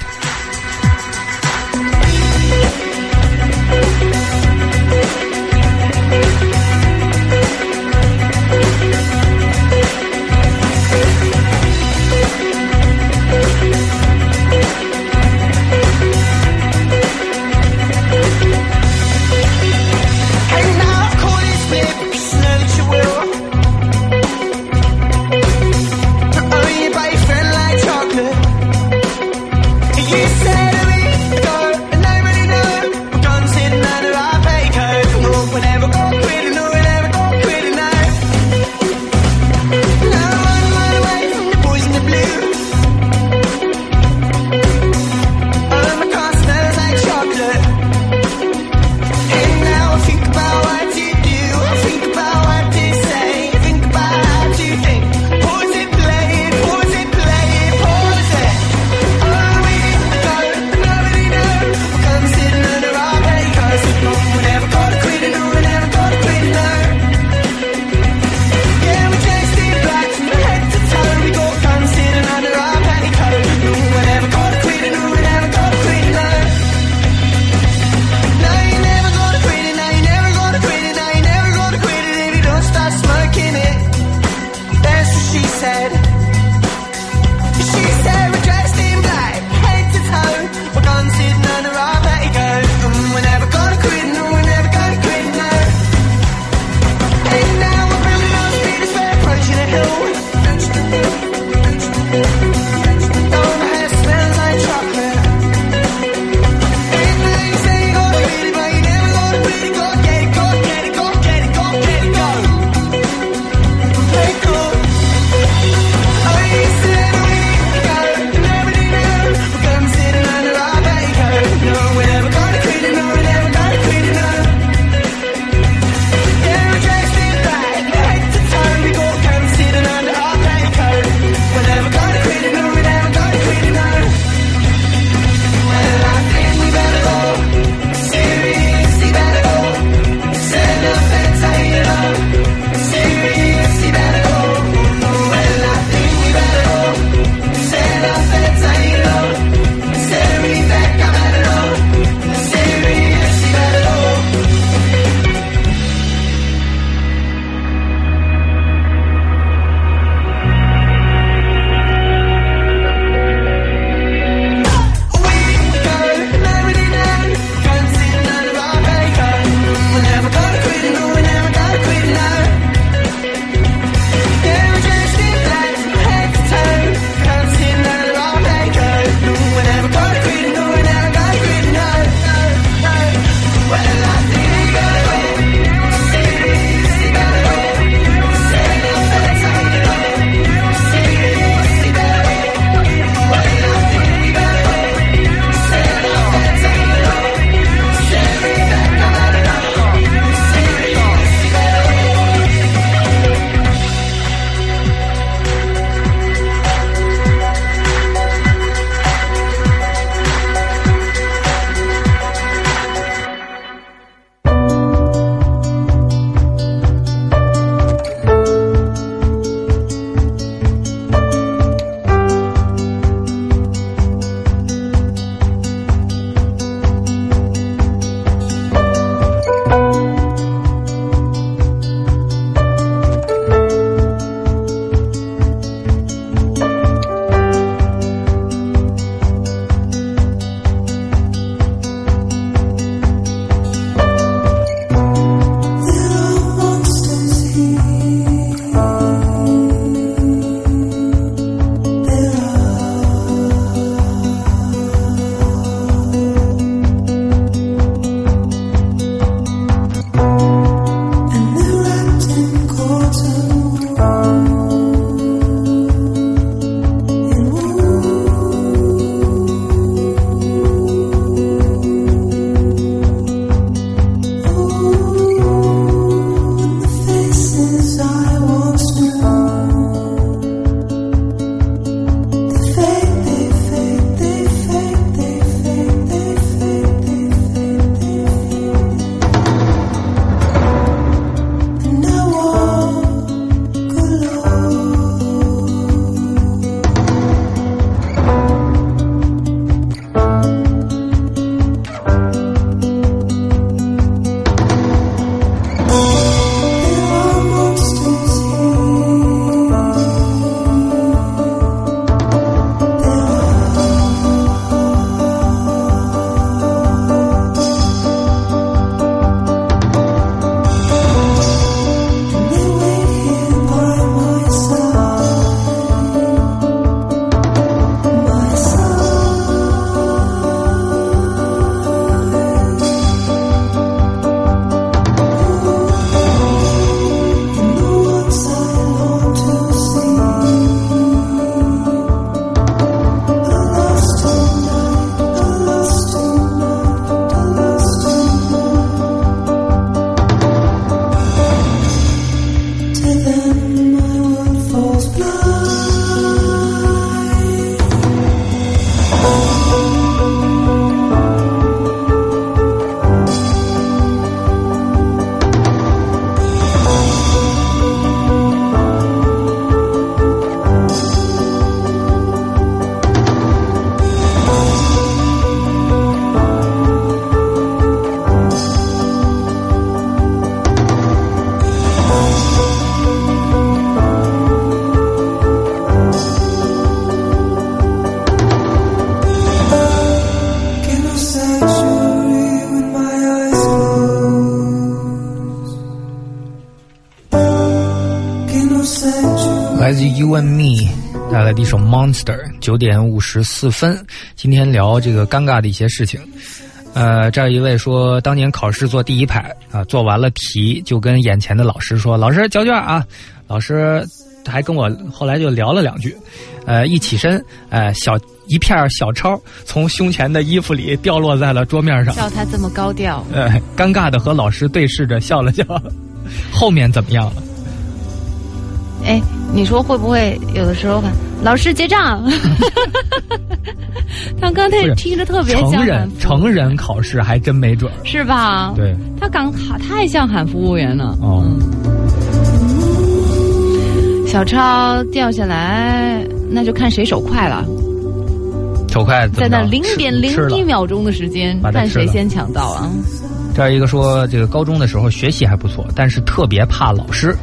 来的一首 Monster，九点五十四分。今天聊这个尴尬的一些事情。呃，这儿一位说，当年考试坐第一排啊，做完了题就跟眼前的老师说：“老师交卷啊。”老师还跟我后来就聊了两句。呃，一起身，呃，小一片小抄从胸前的衣服里掉落在了桌面上。笑他这么高调，呃，尴尬的和老师对视着笑了笑。后面怎么样了？哎，你说会不会有的时候喊老师结账？他刚才听着特别像成人成人考试还真没准儿。是吧？对，他刚喊太像喊服务员了。哦嗯，小抄掉下来，那就看谁手快了，手快在那零点零一秒钟的时间，看谁先抢到啊！这儿一个说，这个高中的时候学习还不错，但是特别怕老师。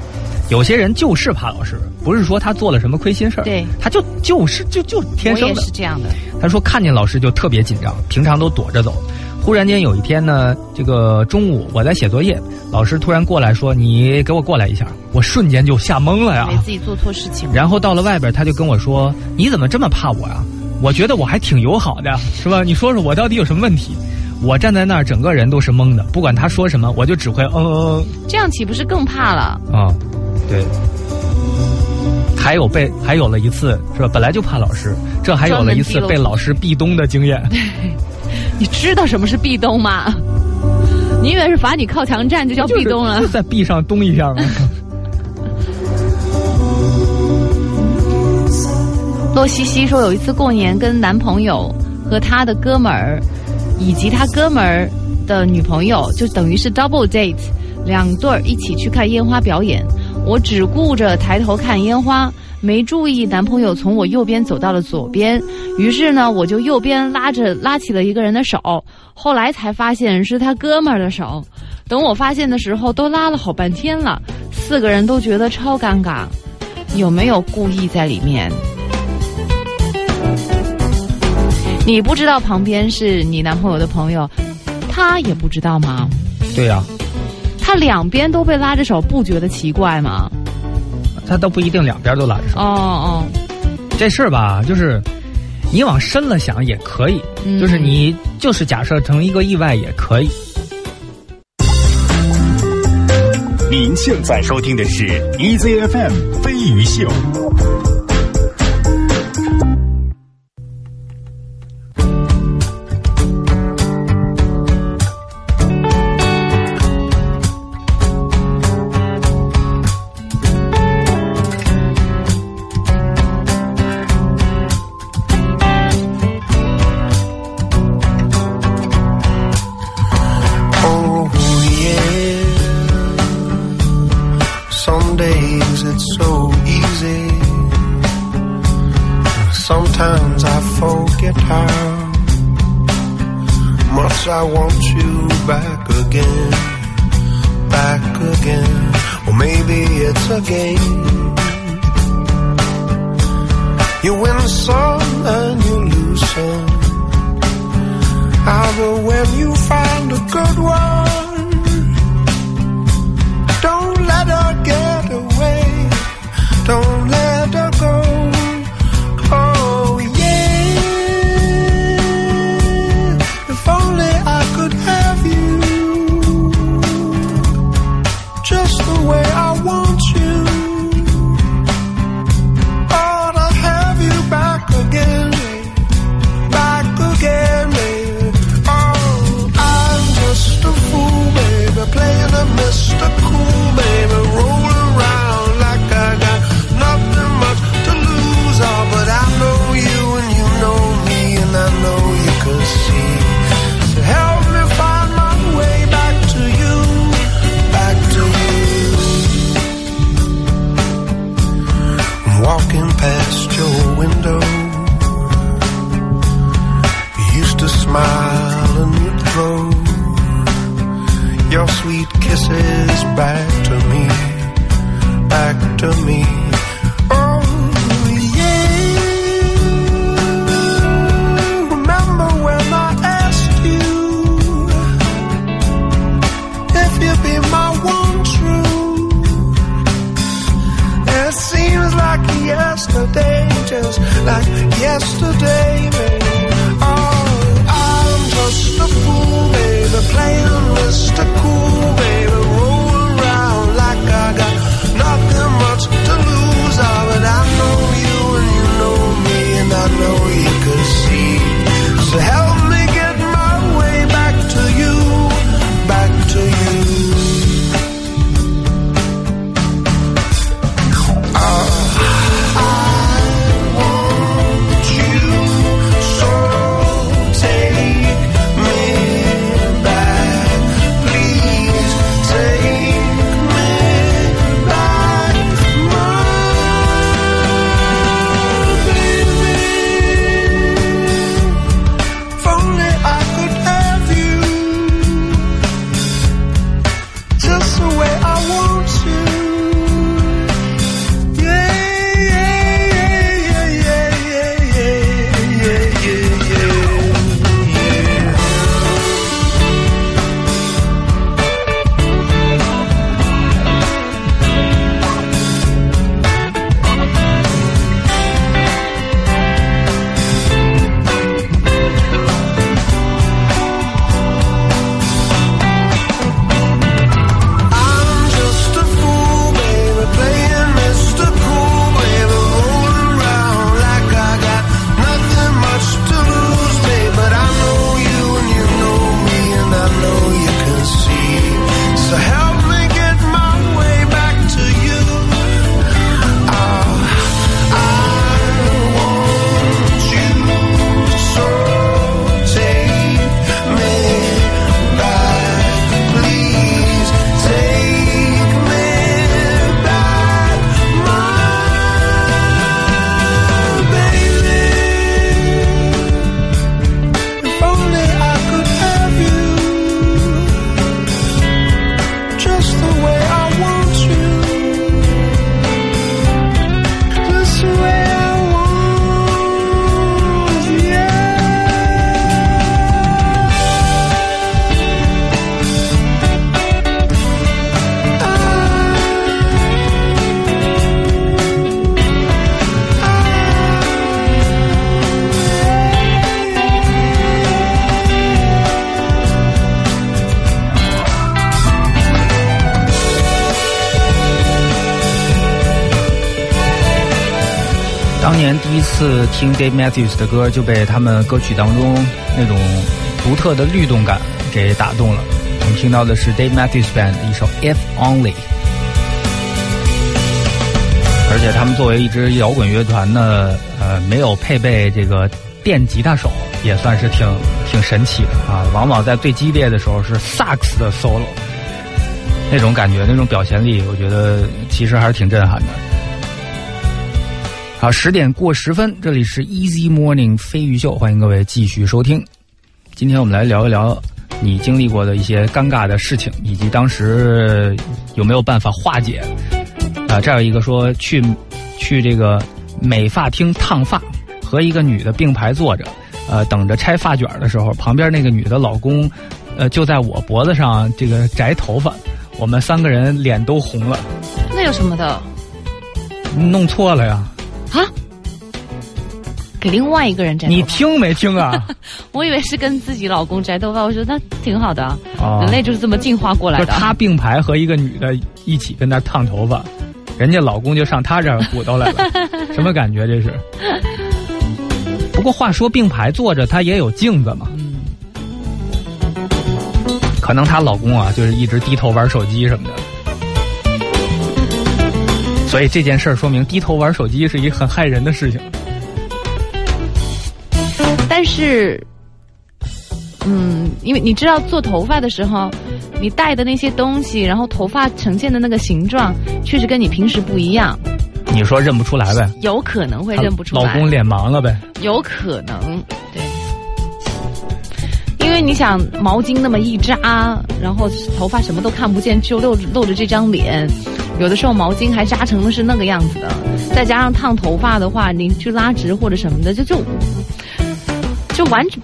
有些人就是怕老师，不是说他做了什么亏心事儿，对他就就是就就天生的。是这样的。他说看见老师就特别紧张，平常都躲着走。忽然间有一天呢，这个中午我在写作业，老师突然过来说：“你给我过来一下。”我瞬间就吓懵了呀。自己做错事情了。然后到了外边，他就跟我说：“你怎么这么怕我呀？我觉得我还挺友好的，是吧？你说说我到底有什么问题？”我站在那儿，整个人都是懵的，不管他说什么，我就只会嗯嗯嗯这样岂不是更怕了？嗯啊，对。还有被还有了一次是吧？本来就怕老师，这还有了一次被老师壁咚的经验。你知道什么是壁咚吗？你以为是罚你靠墙站就叫壁咚了就？是在壁上咚一下吗？洛西西说，有一次过年跟男朋友和他的哥们儿，以及他哥们儿的女朋友，就等于是 double date，两对儿一起去看烟花表演。我只顾着抬头看烟花，没注意男朋友从我右边走到了左边，于是呢，我就右边拉着拉起了一个人的手，后来才发现是他哥们儿的手。等我发现的时候，都拉了好半天了，四个人都觉得超尴尬。有没有故意在里面？你不知道旁边是你男朋友的朋友，他也不知道吗？对呀、他两边都被拉着手，不觉得奇怪吗？他都不一定两边都拉着手。哦哦，这事儿吧，就是你往深了想也可以，嗯就是你就是假设成一个意外也可以。您现在收听的是 EZFM 飞鱼秀。听 Dave Matthews 的歌，就被他们歌曲当中那种独特的律动感给打动了。我们听到的是 Dave Matthews Band 的一首《If Only》，而且他们作为一支摇滚乐团呢，呃，没有配备这个电吉他手，也算是挺挺神奇的啊。往往在最激烈的时候是萨克斯的 solo，那种感觉，那种表现力，我觉得其实还是挺震撼的。好，十点过十分，这里是 Easy Morning 飞鱼秀，欢迎各位继续收听。今天我们来聊一聊你经历过的一些尴尬的事情，以及当时有没有办法化解。啊，这有一个说去去这个美发厅烫发，和一个女的并排坐着，呃，等着拆发卷的时候，旁边那个女的老公，呃，就在我脖子上这个摘头发，我们三个人脸都红了。那有什么的？弄错了呀。啊！给另外一个人摘，你听没听啊？我以为是跟自己老公摘头发，我觉得那挺好的。人类就是这么进化过来的。他并排和一个女的一起跟那烫头发，人家老公就上他这儿鼓捣来了，什么感觉这是？不过话说并排坐着，他也有镜子嘛。嗯。可能她老公啊，就是一直低头玩手机什么的。所以这件事儿说明低头玩手机是一个很害人的事情。但是，嗯，因为你知道做头发的时候，你戴的那些东西，然后头发呈现的那个形状，确实跟你平时不一样。你说认不出来呗？有可能会认不出来。老公脸盲了呗？有可能，对。因为你想毛巾那么一扎，然后头发什么都看不见，就露露着这张脸。有的时候毛巾还扎成的是那个样子的，再加上烫头发的话，你去拉直或者什么的，就就就完全，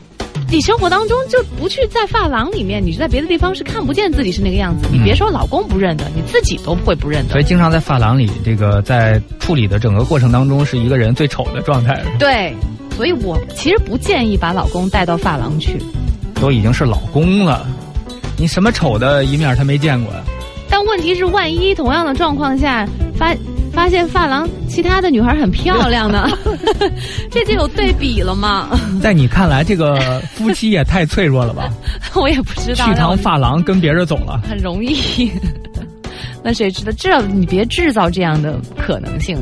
你生活当中就不去在发廊里面，你是在别的地方是看不见自己是那个样子。你别说老公不认得，你自己都会不认得。所以经常在发廊里，这个在处理的整个过程当中，是一个人最丑的状态。对，所以我其实不建议把老公带到发廊去。都已经是老公了，你什么丑的一面他没见过呀？但问题是，万一同样的状况下发发现发廊其他的女孩很漂亮呢？这就有对比了吗？在你看来，这个夫妻也太脆弱了吧？我也不知道。去趟发廊跟别人走了，很容易。那谁知道？至少你别制造这样的可能性。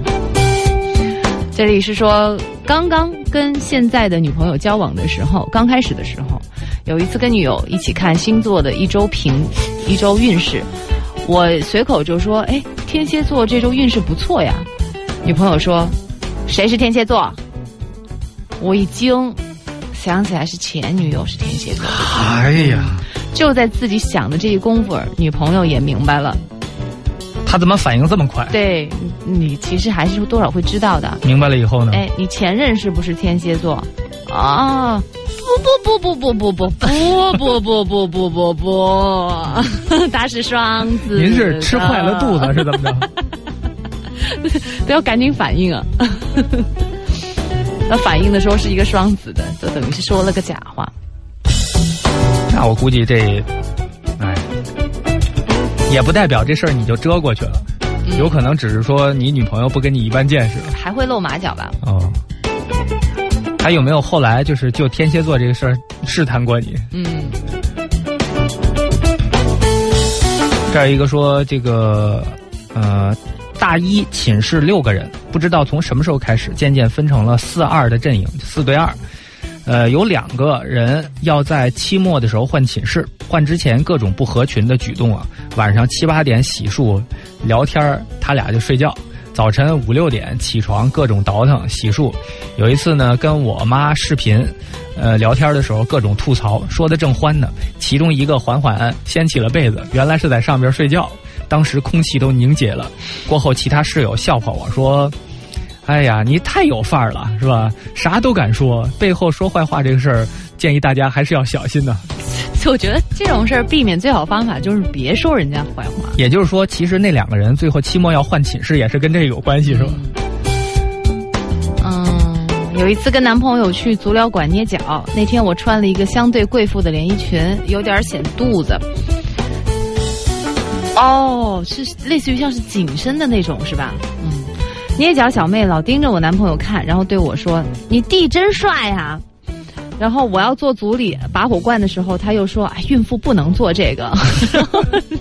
这里是说，刚刚跟现在的女朋友交往的时候，刚开始的时候，有一次跟女友一起看星座的一周评一周运势。我随口就说：“哎，天蝎座这周运势不错呀。”女朋友说：“谁是天蝎座？”我一惊，想起来是前女友是天蝎座。哎呀！就在自己想的这一功夫，女朋友也明白了。他怎么反应这么快？对，你其实还是多少会知道的。明白了以后呢？哎，你前任是不是天蝎座？啊！不不不不不不不不不不不不不，他是 双子。您是吃坏了肚子 是怎么着？都要赶紧反应啊！那反应的时候是一个双子的，就等于是说了个假话。那我估计这，哎，也不代表这事儿你就遮过去了，有可能只是说你女朋友不跟你一般见识，还会露马脚吧？哦。还有没有后来就是就天蝎座这个事儿试探过你？嗯。这儿一个说这个呃，大一寝室六个人，不知道从什么时候开始，渐渐分成了四二的阵营，四对二。呃，有两个人要在期末的时候换寝室，换之前各种不合群的举动啊，晚上七八点洗漱聊天他俩就睡觉。早晨五六点起床，各种倒腾洗漱。有一次呢，跟我妈视频，呃，聊天的时候各种吐槽，说的正欢呢。其中一个缓缓掀起了被子，原来是在上边睡觉。当时空气都凝结了。过后，其他室友笑话我说：“哎呀，你太有范儿了，是吧？啥都敢说，背后说坏话这个事儿，建议大家还是要小心的。”我觉得这种事儿避免最好方法就是别说人家坏话。也就是说，其实那两个人最后期末要换寝室，也是跟这个有关系，是吧？嗯，有一次跟男朋友去足疗馆捏脚，那天我穿了一个相对贵妇的连衣裙，有点显肚子。哦，是类似于像是紧身的那种，是吧？嗯，捏脚小妹老盯着我男朋友看，然后对我说：“你弟真帅呀、然后我要做组里拔火罐的时候，他又说：“哎，孕妇不能做这个。”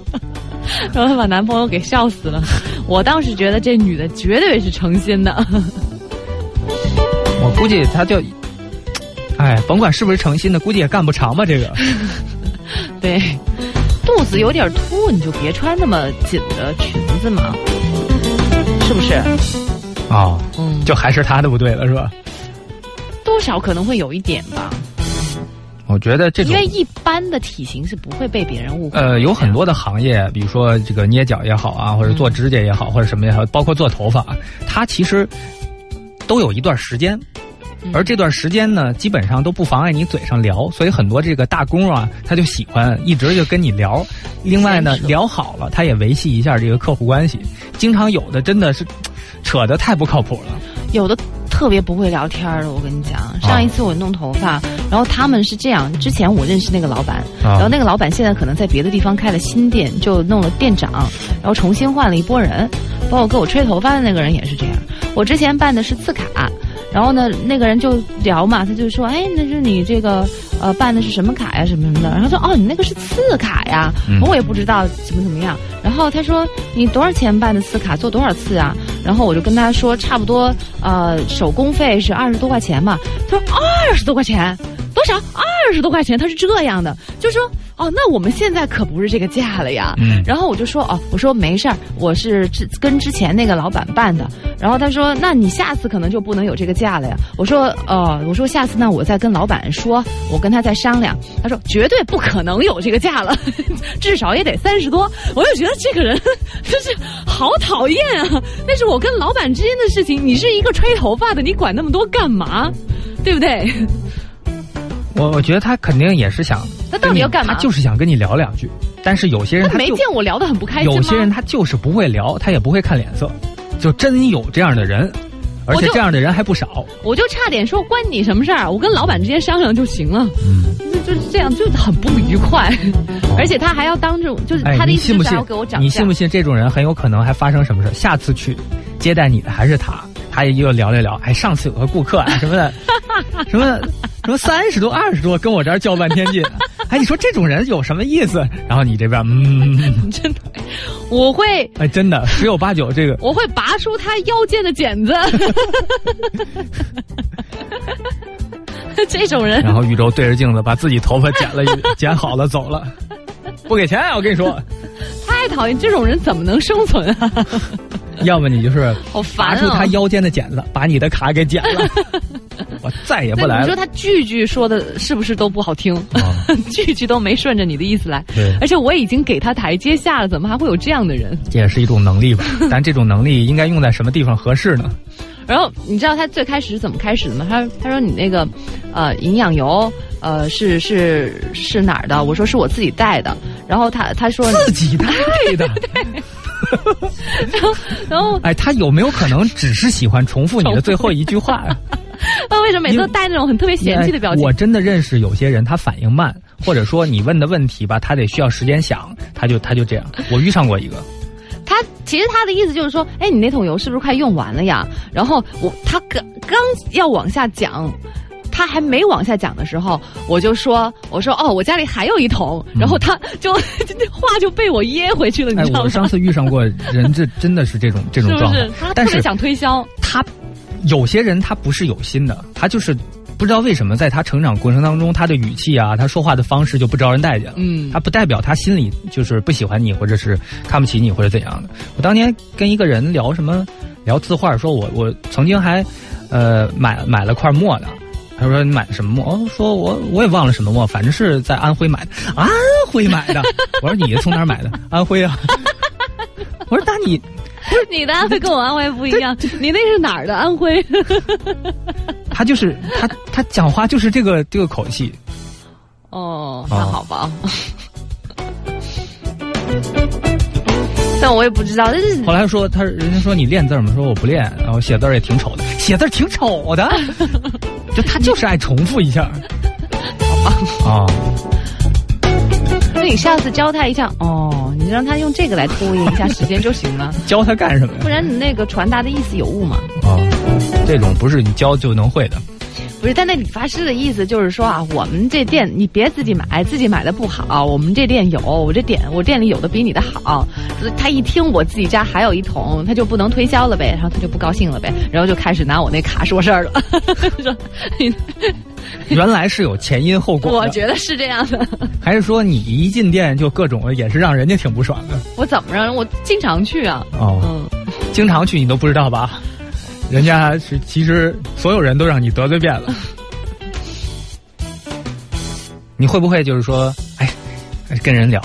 然后把男朋友给笑死了。我当时觉得这女的绝对是诚心的。我估计他就，哎，甭管是不是诚心的，估计也干不长吧。这个 对，肚子有点凸，你就别穿那么紧的裙子嘛，是不是？哦，嗯，就还是他的不对了，是吧？多少可能会有一点吧，我觉得这种因为一般的体型是不会被别人误会。呃，有很多的行业，比如说这个捏脚也好啊，或者做指甲也好，或者什么也好，包括做头发，它其实都有一段时间。而这段时间呢，基本上都不妨碍你嘴上聊，所以很多这个大工啊，他就喜欢一直就跟你聊。另外呢，聊好了，他也维系一下这个客户关系。经常有的真的是 扯得太不靠谱了。有的特别不会聊天儿的，我跟你讲，上一次我弄头发，然后他们是这样，之前我认识那个老板，啊然后那个老板现在可能在别的地方开了新店，就弄了店长，然后重新换了一拨人，包括给我吹头发的那个人也是这样。我之前办的是次卡。然后呢，那个人就聊嘛，他就说：“哎，那是你这个呃办的是什么卡呀，什么什么的。”然后说：“哦，你那个是次卡呀。嗯我也不知道怎么怎么样。然后他说：“你多少钱办的次卡？做多少次啊？”然后我就跟他说：“差不多呃手工费是二十多块钱嘛。”他说：“二十多块钱，多少？二十多块钱？”他是这样的，就说：“哦，那我们现在可不是这个价了呀。”嗯然后我就说：“哦，我说没事儿，我是之跟之前那个老板办的。”然后他说：“那你下次可能就不能有这个价了呀。”我说：“哦，我说下次那我再跟老板说，我跟他再商量。”他说：“绝对不可能有这个价了，至少也得三十多。”我就觉得这个人真是好讨厌啊！那是我跟老板之间的事情，你是一个吹头发的，你管那么多干嘛？对不对？我我觉得他肯定也是想他，到底要干嘛？他就是想跟你聊两句。但是有些人他没见我聊得很不开心？有些人他就是不会聊，他也不会看脸色，就真有这样的人，而且这样的人还不少。我就差点说关你什么事儿，我跟老板之间商量就行了。嗯，就就是这样，就很不愉快，而且他还要当着，就是哎，他的意思你信不信就是要给我？涨价你信不信这种人很有可能还发生什么事？下次去接待你的还是他，他也又聊了聊。哎，上次有个顾客啊什么的，什么什么三十多、二十多，跟我这儿较半天劲。哎，你说这种人有什么意思？然后你这边嗯，真的，我会哎，真的十有八九这个我会拔出他腰间的剪子，这种人然后宇宙对着镜子把自己头发剪了一剪好了走了，不给钱啊！我跟你说，太讨厌，这种人怎么能生存啊？要么你就是好！拔出他腰间的剪子，把你的卡给剪了，我再也不来了。你说他句句说的是不是都不好听？啊 句句都没顺着你的意思来。对而且我已经给他台阶下了，怎么还会有这样的人？这也是一种能力吧，但这种能力应该用在什么地方合适呢？然后你知道他最开始是怎么开始的吗？他他说你那个呃营养油呃是是是哪儿的？我说是我自己带的。然后他他说自己带的 然后然后哎，他有没有可能只是喜欢重复你的最后一句话呀？他为什么每次都带那种很特别嫌弃的表情？哎我真的认识有些人，他反应慢，或者说你问的问题吧，他得需要时间想，他就他就这样。我遇上过一个，他其实他的意思就是说，哎，你那桶油是不是快用完了呀？然后我他刚刚要往下讲。他还没往下讲的时候，我就说：“我说哦，我家里还有一桶。”然后他就这话就被我噎回去了，你哎，知道吗？我上次遇上过人，这真的是这种这种状态是是？他但是特别想推销，他有些人他不是有心的，他就是不知道为什么在他成长过程当中，他的语气啊，他说话的方式就不招人待见。嗯他不代表他心里就是不喜欢你，或者是看不起你，或者怎样的。我当年跟一个人聊什么，聊字画，说我我曾经还，呃，买买了块墨的。他说你买的什么墨？哦，说我我也忘了什么墨，反正是在安徽买的。安徽买的？我说你从哪儿买的？安徽啊。我说那你不是你的安徽跟我安徽不一样，你那是哪儿的安徽？他就是他他讲话就是这个这个口气。哦，那好吧。但我也不知道，但是后来说他人家说你练字吗？说我不练，然后写字儿也挺丑的，写字儿挺丑的，就他就是爱重复一下。好吧。啊，那你下次教他一下，哦，你就让他用这个来拖延一下时间就行了。教他干什么呀？不然你那个传达的意思有误嘛？哦，这种不是你教就能会的。不是，但那理发师的意思就是说啊，我们这店你别自己买，自己买的不好，我们这店有，我这店我店里有的比你的好。他一听我自己家还有一桶，他就不能推销了呗，然后他就不高兴了呗，然后就开始拿我那卡说事儿了。说，原来是有前因后果。我觉得是这样的。还是说你一进店就各种也是让人家挺不爽的？我怎么着？我经常去啊。哦，嗯，经常去你都不知道吧？人家是其实所有人都让你得罪遍了，你会不会就是说，哎，跟人聊，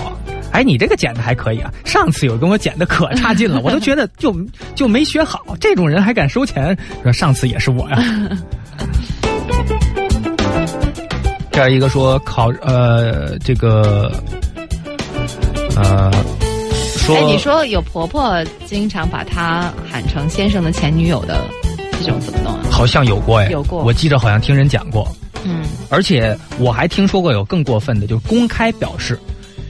哎，你这个剪的还可以啊，上次有跟我剪的可差劲了，我都觉得就就没学好，这种人还敢收钱，说上次也是我呀。这样一个说考呃这个呃。哎，你说有婆婆经常把她喊成先生的前女友的这种怎么弄啊？好像有过哎，有过。我记着好像听人讲过。嗯。而且我还听说过有更过分的，就是公开表示，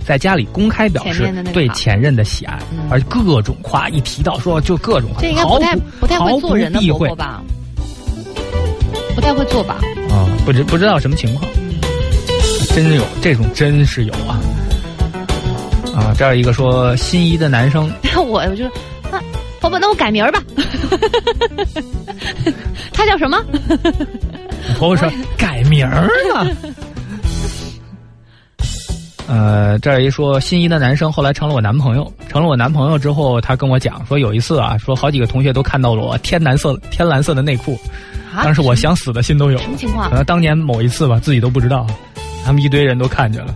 在家里公开表示对前任的喜爱，而各种夸，一提到说就各种这应该不太不太会做人的婆婆吧？不太会做吧？啊，不知不知道什么情况。真有这种，真是有啊。啊，这儿一个说心仪的男生，我 我就那婆婆，那我改名儿吧。他叫什么？婆婆说改名儿了。呃，这儿一说心仪的男生，后来成了我男朋友。成了我男朋友之后，他跟我讲说，有一次啊，说好几个同学都看到了我天蓝色天蓝色的内裤，当时我想死的心都有。什么情况？可能当年某一次吧，自己都不知道，他们一堆人都看见了。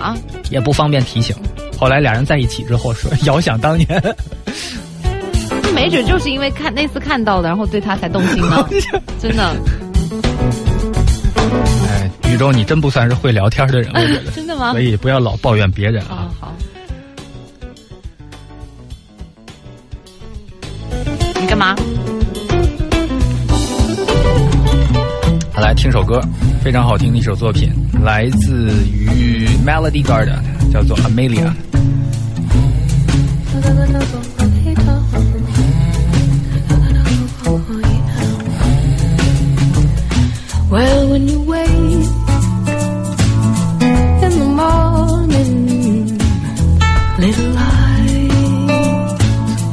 啊，也不方便提醒。后来俩人在一起之后说，遥想当年，没准就是因为看那次看到的，然后对他才动心呢。真的。哎，宇宙，你真不算是会聊天的人，我觉得。真的吗？所以不要老抱怨别人啊。好。你干嘛？来听首歌，非常好听的一首作品，来自于 Melody Garden，叫做 Amelia。Well, when you wake in the morning, little eyes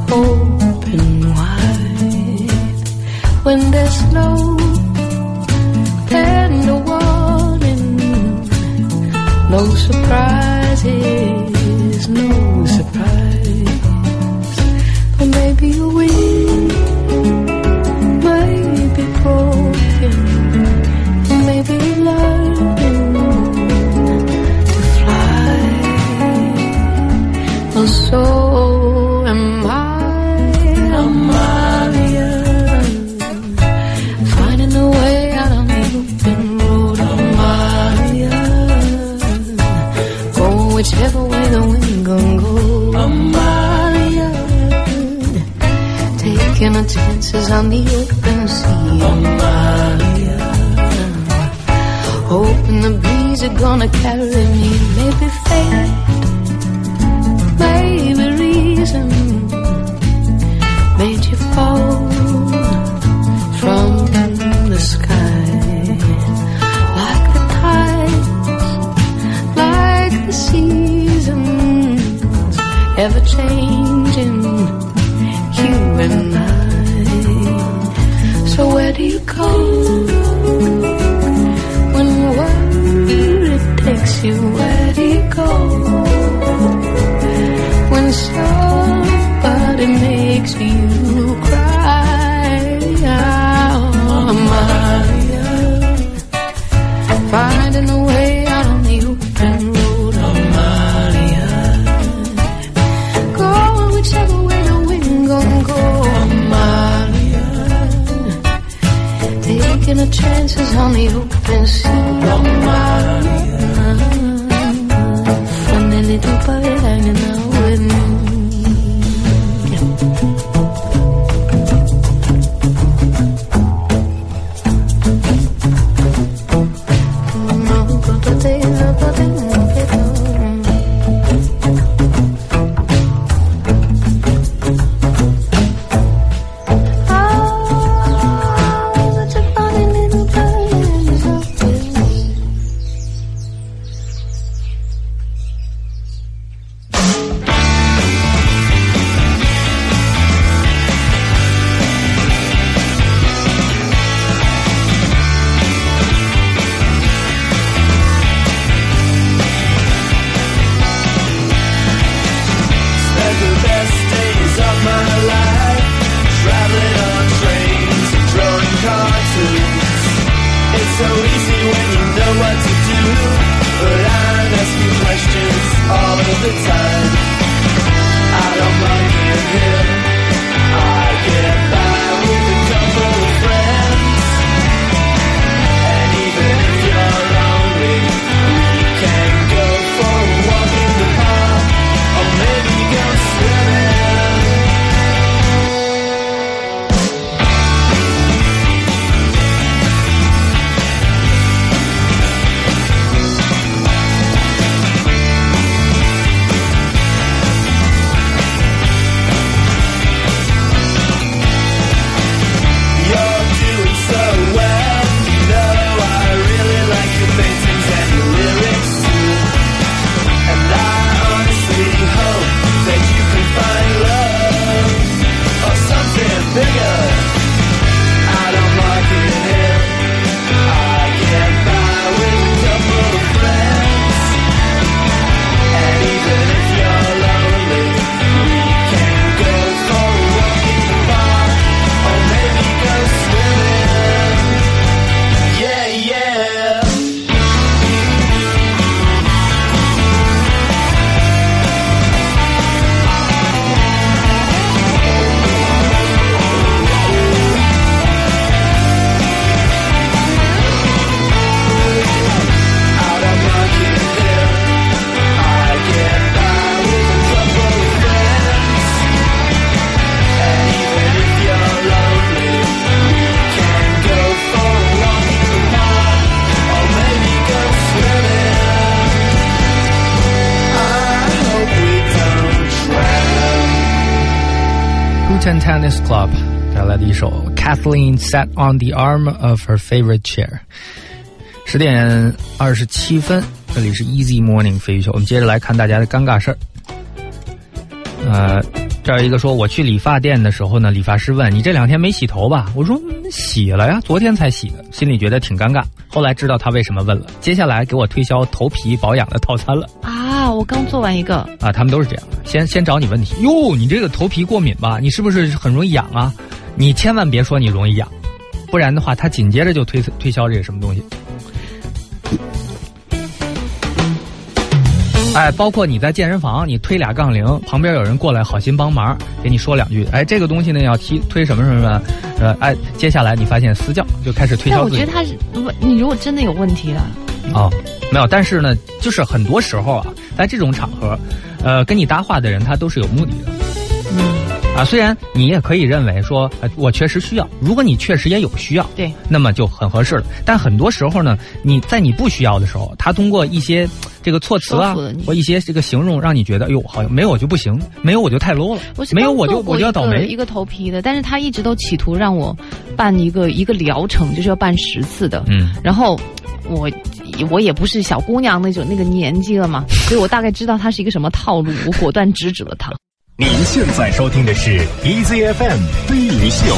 open wide. When there's no no surprises, our on the open sea. Hoping the breeze are gonna carry me. Maybe fate, tell me who can see. Sat on the arm of her favorite chair。十点二十七分，这里是 Easy Morning 飞鱼秀，我们接着来看大家的尴尬事儿。呃，这儿一个说，我去理发店的时候呢，理发师问你这两天没洗头吧？我说嗯洗了呀，昨天才洗的，心里觉得挺尴尬。后来知道他为什么问了，接下来给我推销头皮保养的套餐了。啊，我刚做完一个，啊，他们都是这样的，先先找你问题。哟，你这个头皮过敏吧？你是不是很容易痒啊？你千万别说你容易养，不然的话，他紧接着就推推销这个什么东西。哎，包括你在健身房，你推俩杠铃，旁边有人过来，好心帮忙，给你说两句。哎，这个东西呢要踢推什么什么什么，呃，哎，接下来你发现私教就开始推销自己。我觉得他是，你如果真的有问题了，哦，没有，但是呢，就是很多时候啊，在这种场合，呃，跟你搭话的人他都是有目的的。嗯，啊，虽然你也可以认为说，呃，我确实需要，如果你确实也有需要，对，那么就很合适了。但很多时候呢，你在你不需要的时候，他通过一些这个措辞啊或一些这个形容，让你觉得，哎呦，好像没有我就不行，没有我就太 low 了我，没有我就我就要倒霉一。个头皮的，但是他一直都企图让我办一个一个疗程，就是要办十次的。嗯，然后我我也不是小姑娘那种那个年纪了嘛，所以我大概知道他是一个什么套路，我果断制止了他。您现在收听的是 EZFM 飞鱼秀。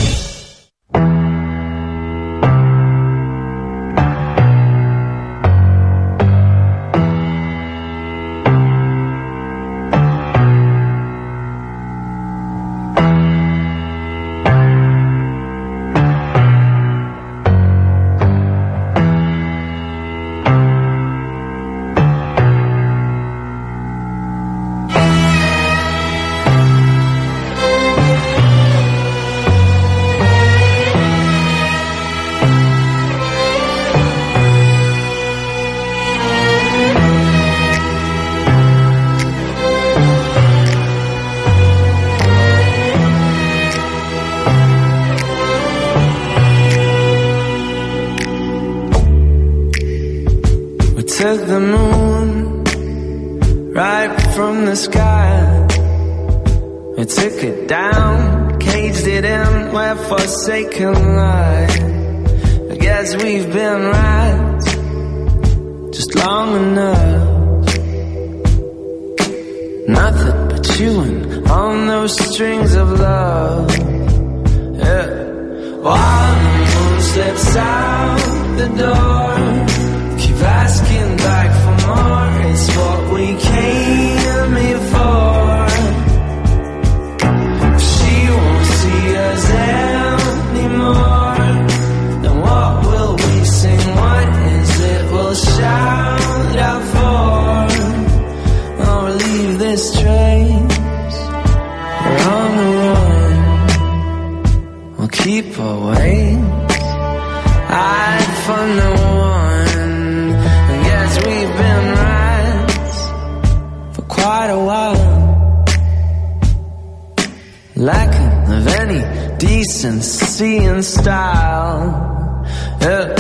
Lacking of any decency and style. Yeah.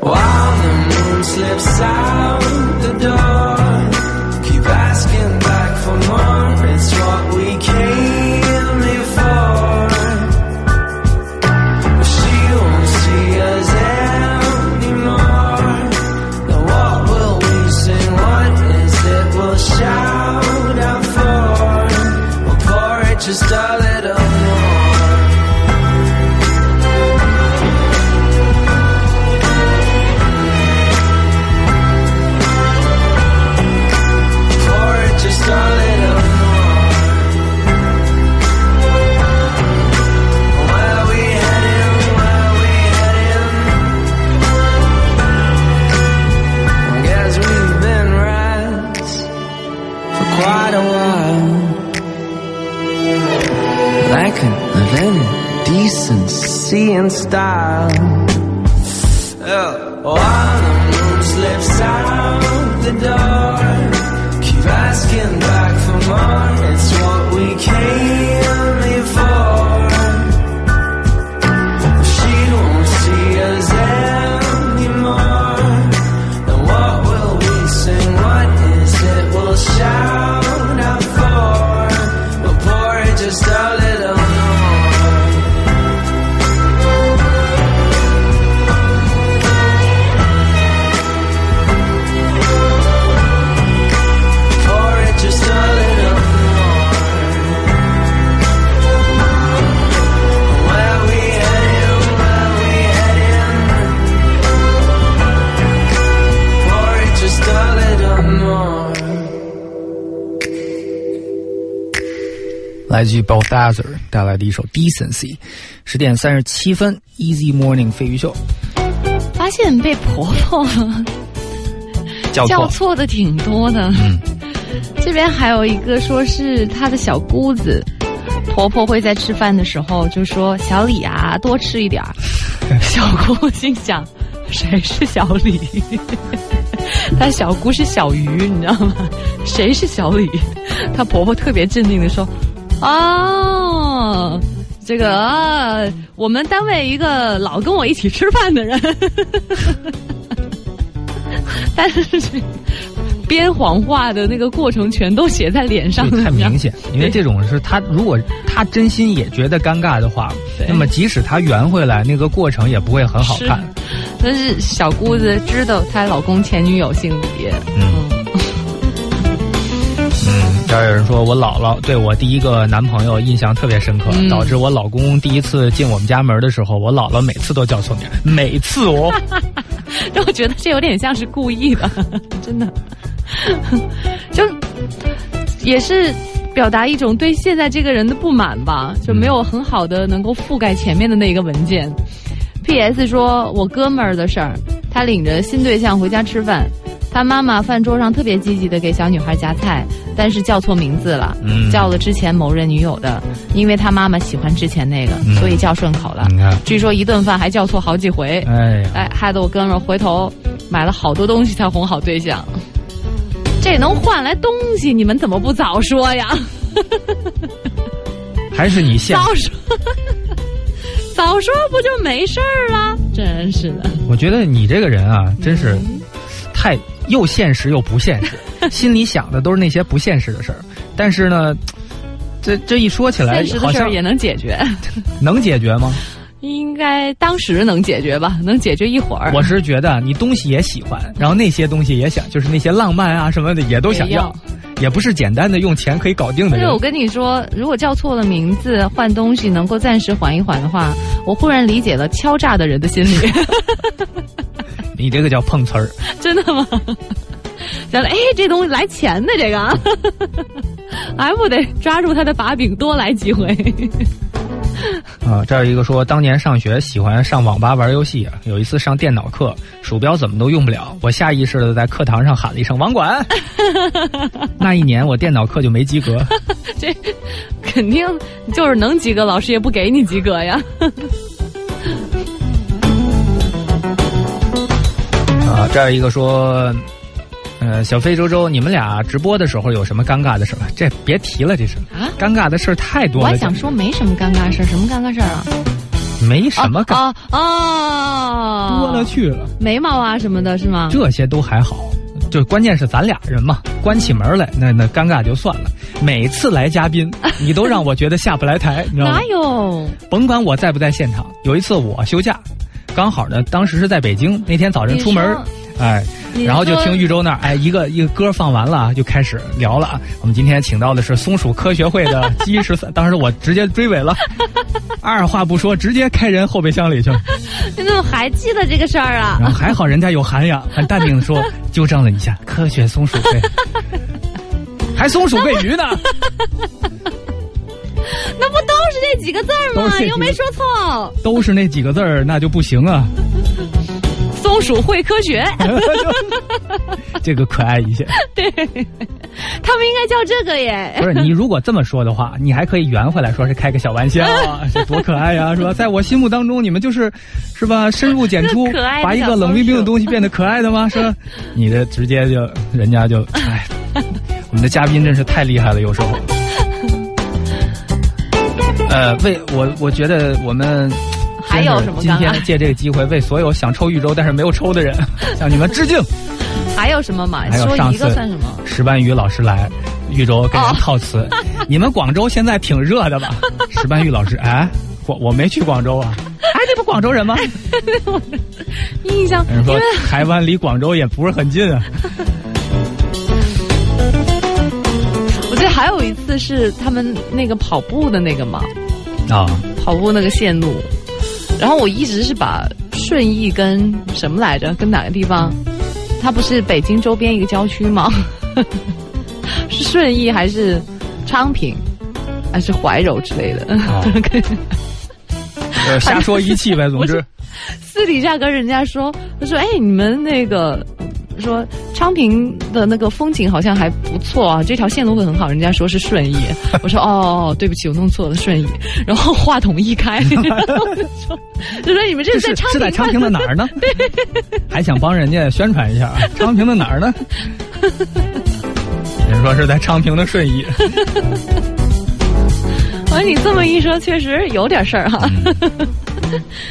While the moon slips out style. 来自于 Balthazar 带来的一首 Decency，十点三十七分，Easy Morning 飞鱼秀发现被婆婆叫错，叫错的挺多的。嗯，这边还有一个说是她的小姑子，婆婆会在吃饭的时候就说：“小李啊，多吃一点儿。”小姑心想：谁是小李？她小姑是小鱼，你知道吗？谁是小李？她婆婆特别镇定的说：“哦。”这个啊，我们单位一个老跟我一起吃饭的人，但是编谎话的那个过程全都写在脸上了，太明显。因为这种是他如果他真心也觉得尴尬的话，那么即使他圆回来，那个过程也不会很好看。但是小姑子知道她老公前女友姓李，嗯嗯，这儿有人说我姥姥对我第一个男朋友印象特别深刻，嗯导致我老公第一次进我们家门的时候，我姥姥每次都叫错名，每次哦。让我觉得这有点像是故意的，真的，就也是表达一种对现在这个人的不满吧，就没有很好的能够覆盖前面的那个文件。P.S. 说，我哥们儿的事儿，他领着新对象回家吃饭，他妈妈饭桌上特别积极的给小女孩夹菜，但是叫错名字了，嗯叫了之前某任女友的，因为他妈妈喜欢之前那个，嗯所以叫顺口了。据说一顿饭还叫错好几回，哎，哎，害得我哥们儿回头买了好多东西才哄好对象。这能换来东西，你们怎么不早说呀？还是你现早说，早说不就没事儿了？真是的，我觉得你这个人啊，真是太又现实又不现实，心里想的都是那些不现实的事儿。但是呢，这这一说起来现实，好像的事儿也能解决，能解决吗？应该当时能解决吧？能解决一会儿。我是觉得你东西也喜欢，然后那些东西也想，就是那些浪漫啊什么的也都想要，也不是简单的用钱可以搞定的人但是我。跟你说，如果叫错了名字，换东西能够暂时缓一缓的话，我忽然理解了敲诈的人的心理。你这个叫碰瓷儿。真的吗？想着，哎，这东西来钱的这个，还不得抓住他的把柄，多来几回。啊，这儿有一个说，当年上学喜欢上网吧玩游戏，啊有一次上电脑课，鼠标怎么都用不了，我下意识的在课堂上喊了一声“网管 ”，那一年我电脑课就没及格。这肯定就是能及格，老师也不给你及格呀。啊，这儿有一个说，呃，小飞周周，你们俩直播的时候有什么尴尬的事儿？这别提了，这是啊尴尬的事儿太多了。我还想说没什么尴尬事儿，什么尴尬事儿啊？没什么尴，啊啊，多了去了，眉毛啊什么的，是吗？这些都还好。就关键是咱俩人嘛，关起门来，那那尴尬就算了。每次来嘉宾，你都让我觉得下不来台，你知道吗哪？有？甭管我在不在现场，有一次我休假，刚好呢，当时是在北京，那天早晨出门哎，然后就听豫州那儿，哎，一个一个歌放完了啊，就开始聊了啊。我们今天请到的是松鼠科学会的 鸡十三，当时我直接追尾了，二话不说，直接开人后备箱里去了。你怎么还记得这个事儿啊？然后还好人家有涵养，很淡定的说，纠正了一下，科学松鼠会，还松鼠喂鱼呢。那不都是这几个字儿吗？又没说错。都是那几个字儿，那就不行啊。松鼠会科学，这个可爱一些。对，他们应该叫这个耶。不是你如果这么说的话，你还可以圆回来说是开个小玩笑啊，这多可爱呀、是吧？在我心目当中，你们就是，是吧？深入浅出把一个冷冰冰的东西变得可爱的吗？是吧？你这直接就人家就，哎，我们的嘉宾真是太厉害了，有时候。呃，为我我觉得我们还有什么今天借这个机会，为所有想抽豫州但是没有抽的人，向你们致敬。还有什么嘛？还有说一上次个算什么？石斑鱼老师来豫州跟人套词，你们广州现在挺热的吧？石斑鱼老师，哎，我我没去广州啊，哎，你不广州人吗？印象，人说台湾离广州也不是很近啊。我记得还有一次是他们那个跑步的那个嘛，啊，跑步那个线路，然后我一直是把顺义跟什么来着，跟哪个地方？它不是北京周边一个郊区吗？是顺义还是昌平？还是怀柔之类的。呃瞎说一气呗，总之。私底下跟人家说，他说：“哎，你们那个说昌平的那个风景好像还不错啊，这条线路会很好。”人家说是顺义，我说：“哦，对不起，我弄错了，顺义。”然后话筒一开，就说：“就说你们这是在昌平是在昌平的哪儿呢？还想帮人家宣传一下啊？昌平的哪儿呢？人说是在昌平的顺义。完，你这么一说，确实有点事儿哈。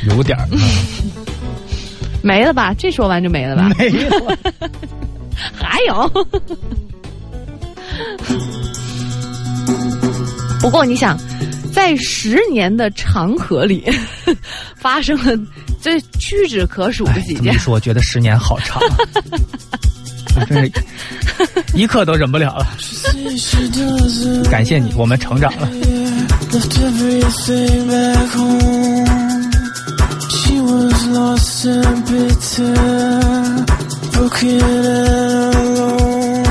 有点儿，没了吧？这说完就没了吧？没有。还有。不过你想，在十年的长河里，发生了这屈指可数的几件这么一。说，觉得十年好长啊，我真是一刻都忍不了了。感谢你，我们成长了。Was lost and bitter, broken and alone.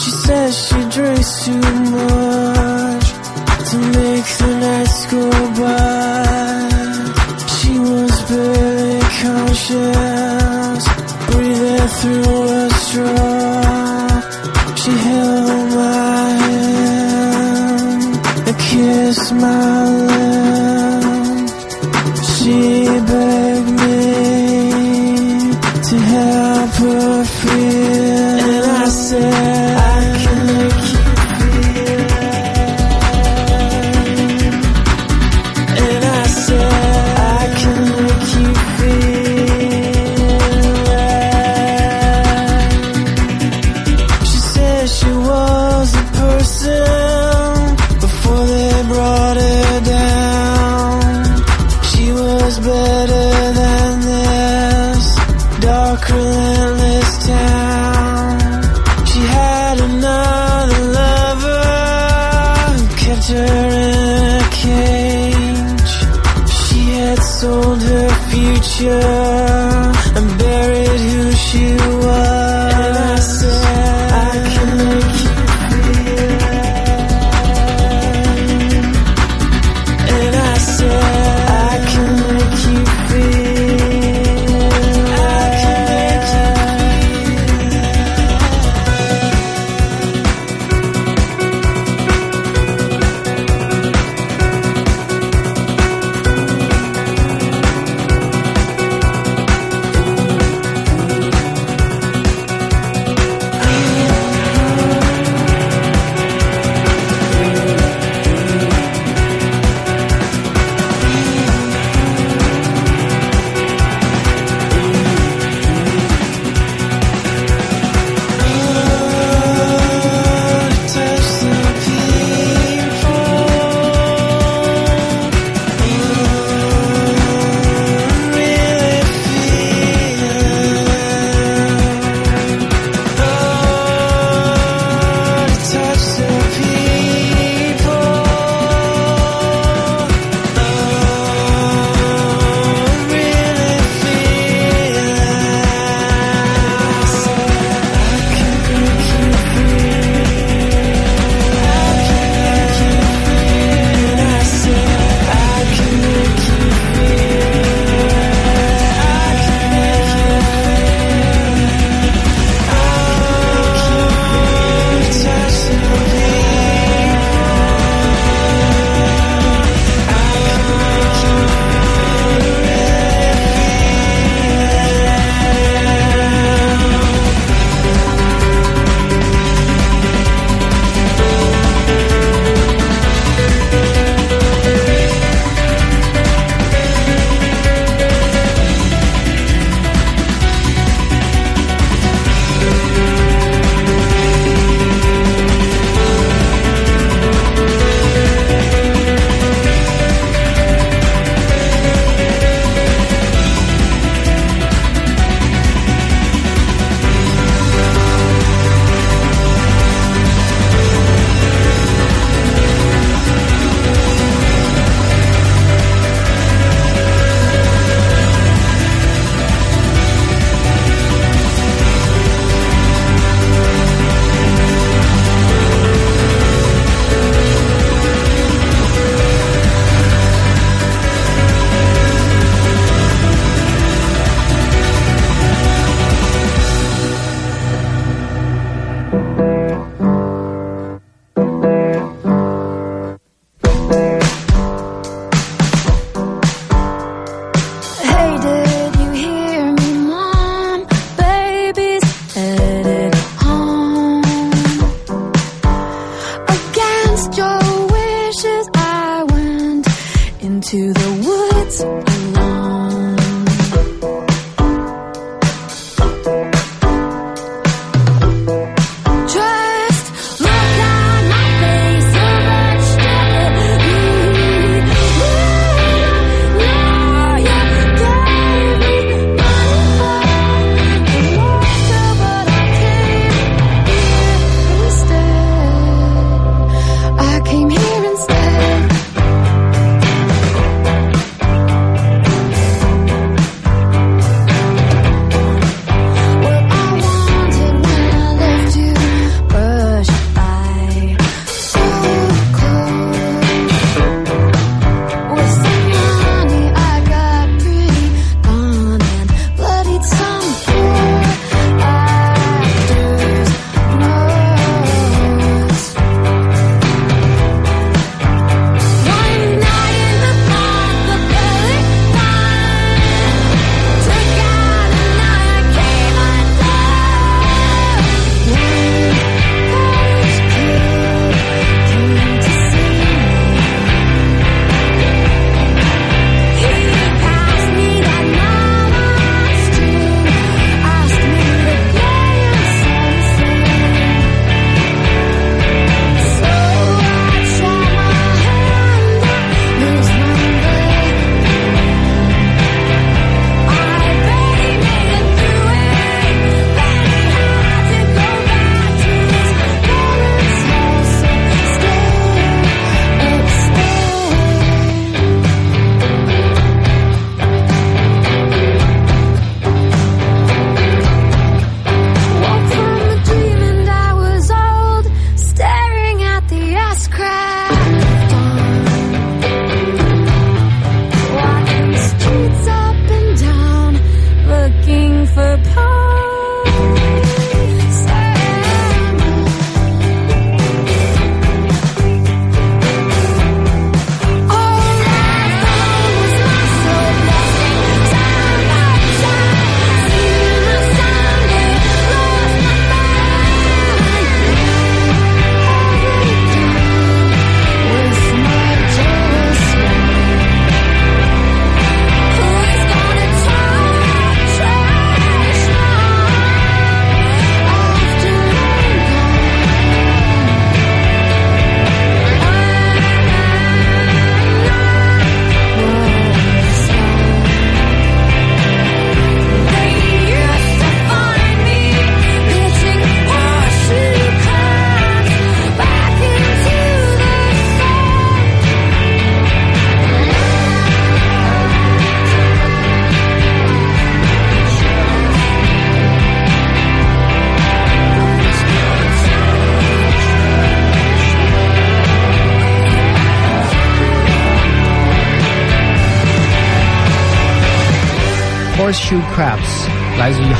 She said she drinks too much to make the nights go by. She was barely conscious, breathing through a straw. She held my hand and kissed my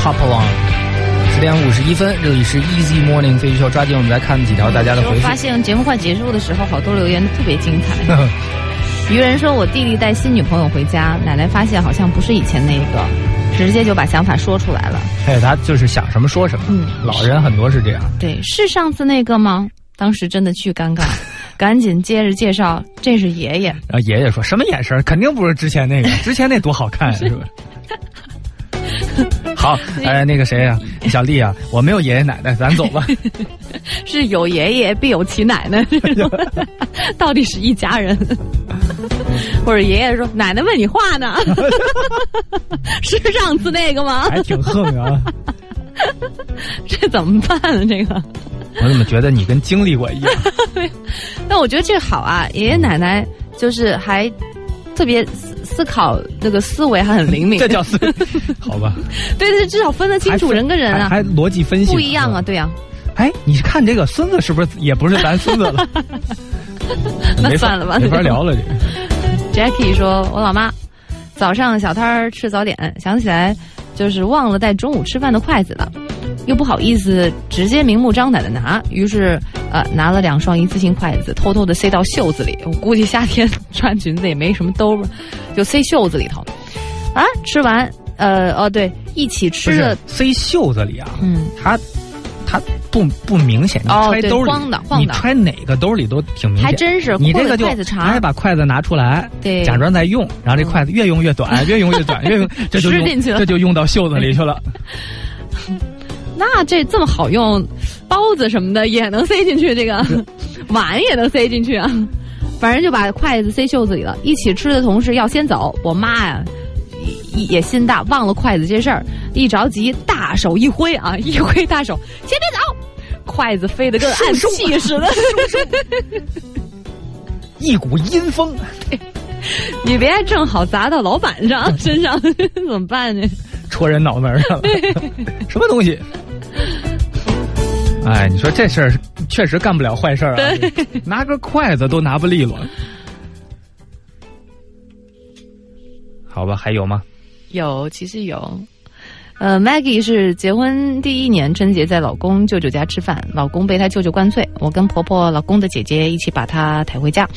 Hop Along。十点五十一分，这里是 Easy Morning 飞鱼秀，抓紧我们来看几条大家的回复。发现节目快结束的时候，好多留言都特别精彩。愚人说：“我弟弟带新女朋友回家，奶奶发现好像不是以前那个，直接就把想法说出来了。哎，他就是想什么说什么。嗯老人很多是这样。对，是上次那个吗？当时真的巨尴尬，赶紧接着介绍，这是爷爷。然后爷爷说什么眼神？肯定不是之前那个，之前那多好看呀，是吧？好，哎，那个谁呀、小丽啊，我没有爷爷奶奶，咱走吧。是有爷爷必有其奶奶，到底是一家人？或者爷爷说奶奶问你话呢？是上次那个吗？还挺横啊！这怎么办呢？这个？我怎么觉得你跟经历过一样？但我觉得这好啊，爷爷奶奶就是还特别思思考这个思维还很灵敏，这叫是好吧？对对，至少分得清楚人跟人啊，还逻辑分析不一样啊，对呀、哎，你看这个孙子是不是也不是咱孙子了？那算了吧没法聊了这。Jackie 说：“我老妈早上小摊儿吃早点，想起来就是忘了带中午吃饭的筷子了，又不好意思直接明目张胆的拿，于是呃拿了两双一次性筷子，偷偷的塞到袖子里。我估计夏天穿裙子也没什么兜吧，就塞袖子里头。啊，吃完呃哦对，一起吃的塞袖子里啊，嗯。”它它不不明显，你揣兜里，你揣哪个兜里都挺明显。还真是你这个就筷子长还把筷子拿出来，对假装在用，然后这筷子越用越短，越用越短，越用 这就用吃进去了这就用到袖子里去了。那这这么好用，包子什么的也能塞进去，这个 碗也能塞进去啊。反正就把筷子塞袖子里了。一起吃的同事要先走，我妈呀，也也心大，忘了筷子这事儿，一着急大手一挥啊，一挥大手，先别走，筷子飞得跟暗器似的。一股阴风，你别正好砸到老板上身上，怎么办呢？戳人脑门上了，什么东西？哎，你说这事儿确实干不了坏事儿啊，拿根筷子都拿不利落。好吧，还有吗？有，其实有。呃，Maggie 是结婚第一年春节在老公舅舅家吃饭，老公被他舅舅灌醉，我跟婆婆、老公的姐姐一起把他抬回家，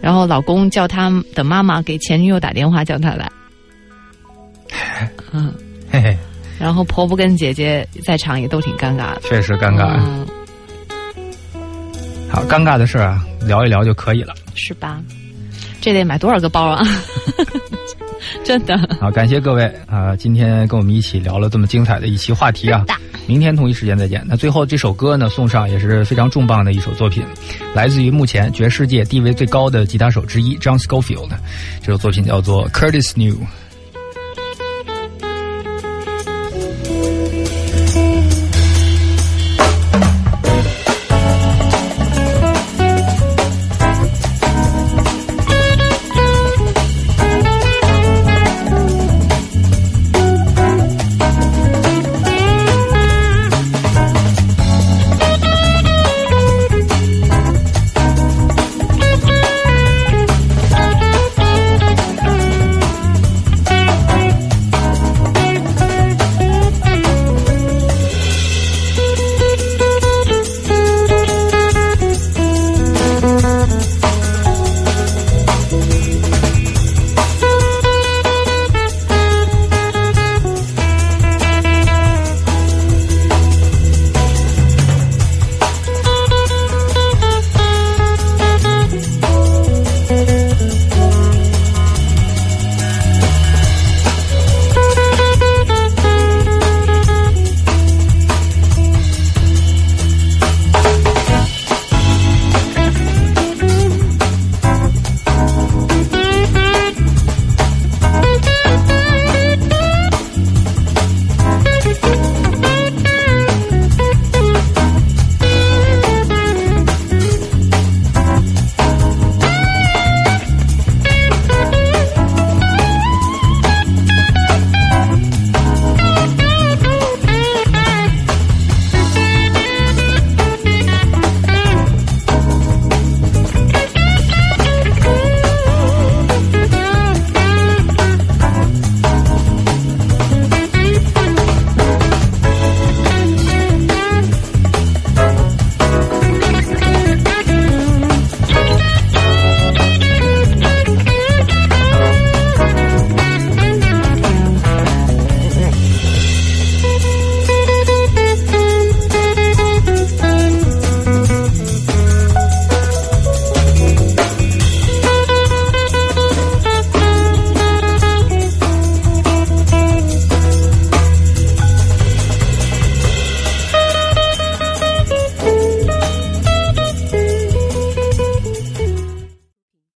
然后老公叫他的妈妈给前女友打电话叫他来，嗯，嘿嘿，然后婆婆跟姐姐在场也都挺尴尬的，确实尴尬。嗯，好，尴尬的事儿啊，聊一聊就可以了。是吧？这得买多少个包啊？真的，好，感谢各位啊、今天跟我们一起聊了这么精彩的一期话题啊。明天同一时间再见。那最后这首歌呢，送上也是非常重磅的一首作品，来自于目前爵世界地位最高的吉他手之一 John Scofield，这首作品叫做 Curtis New。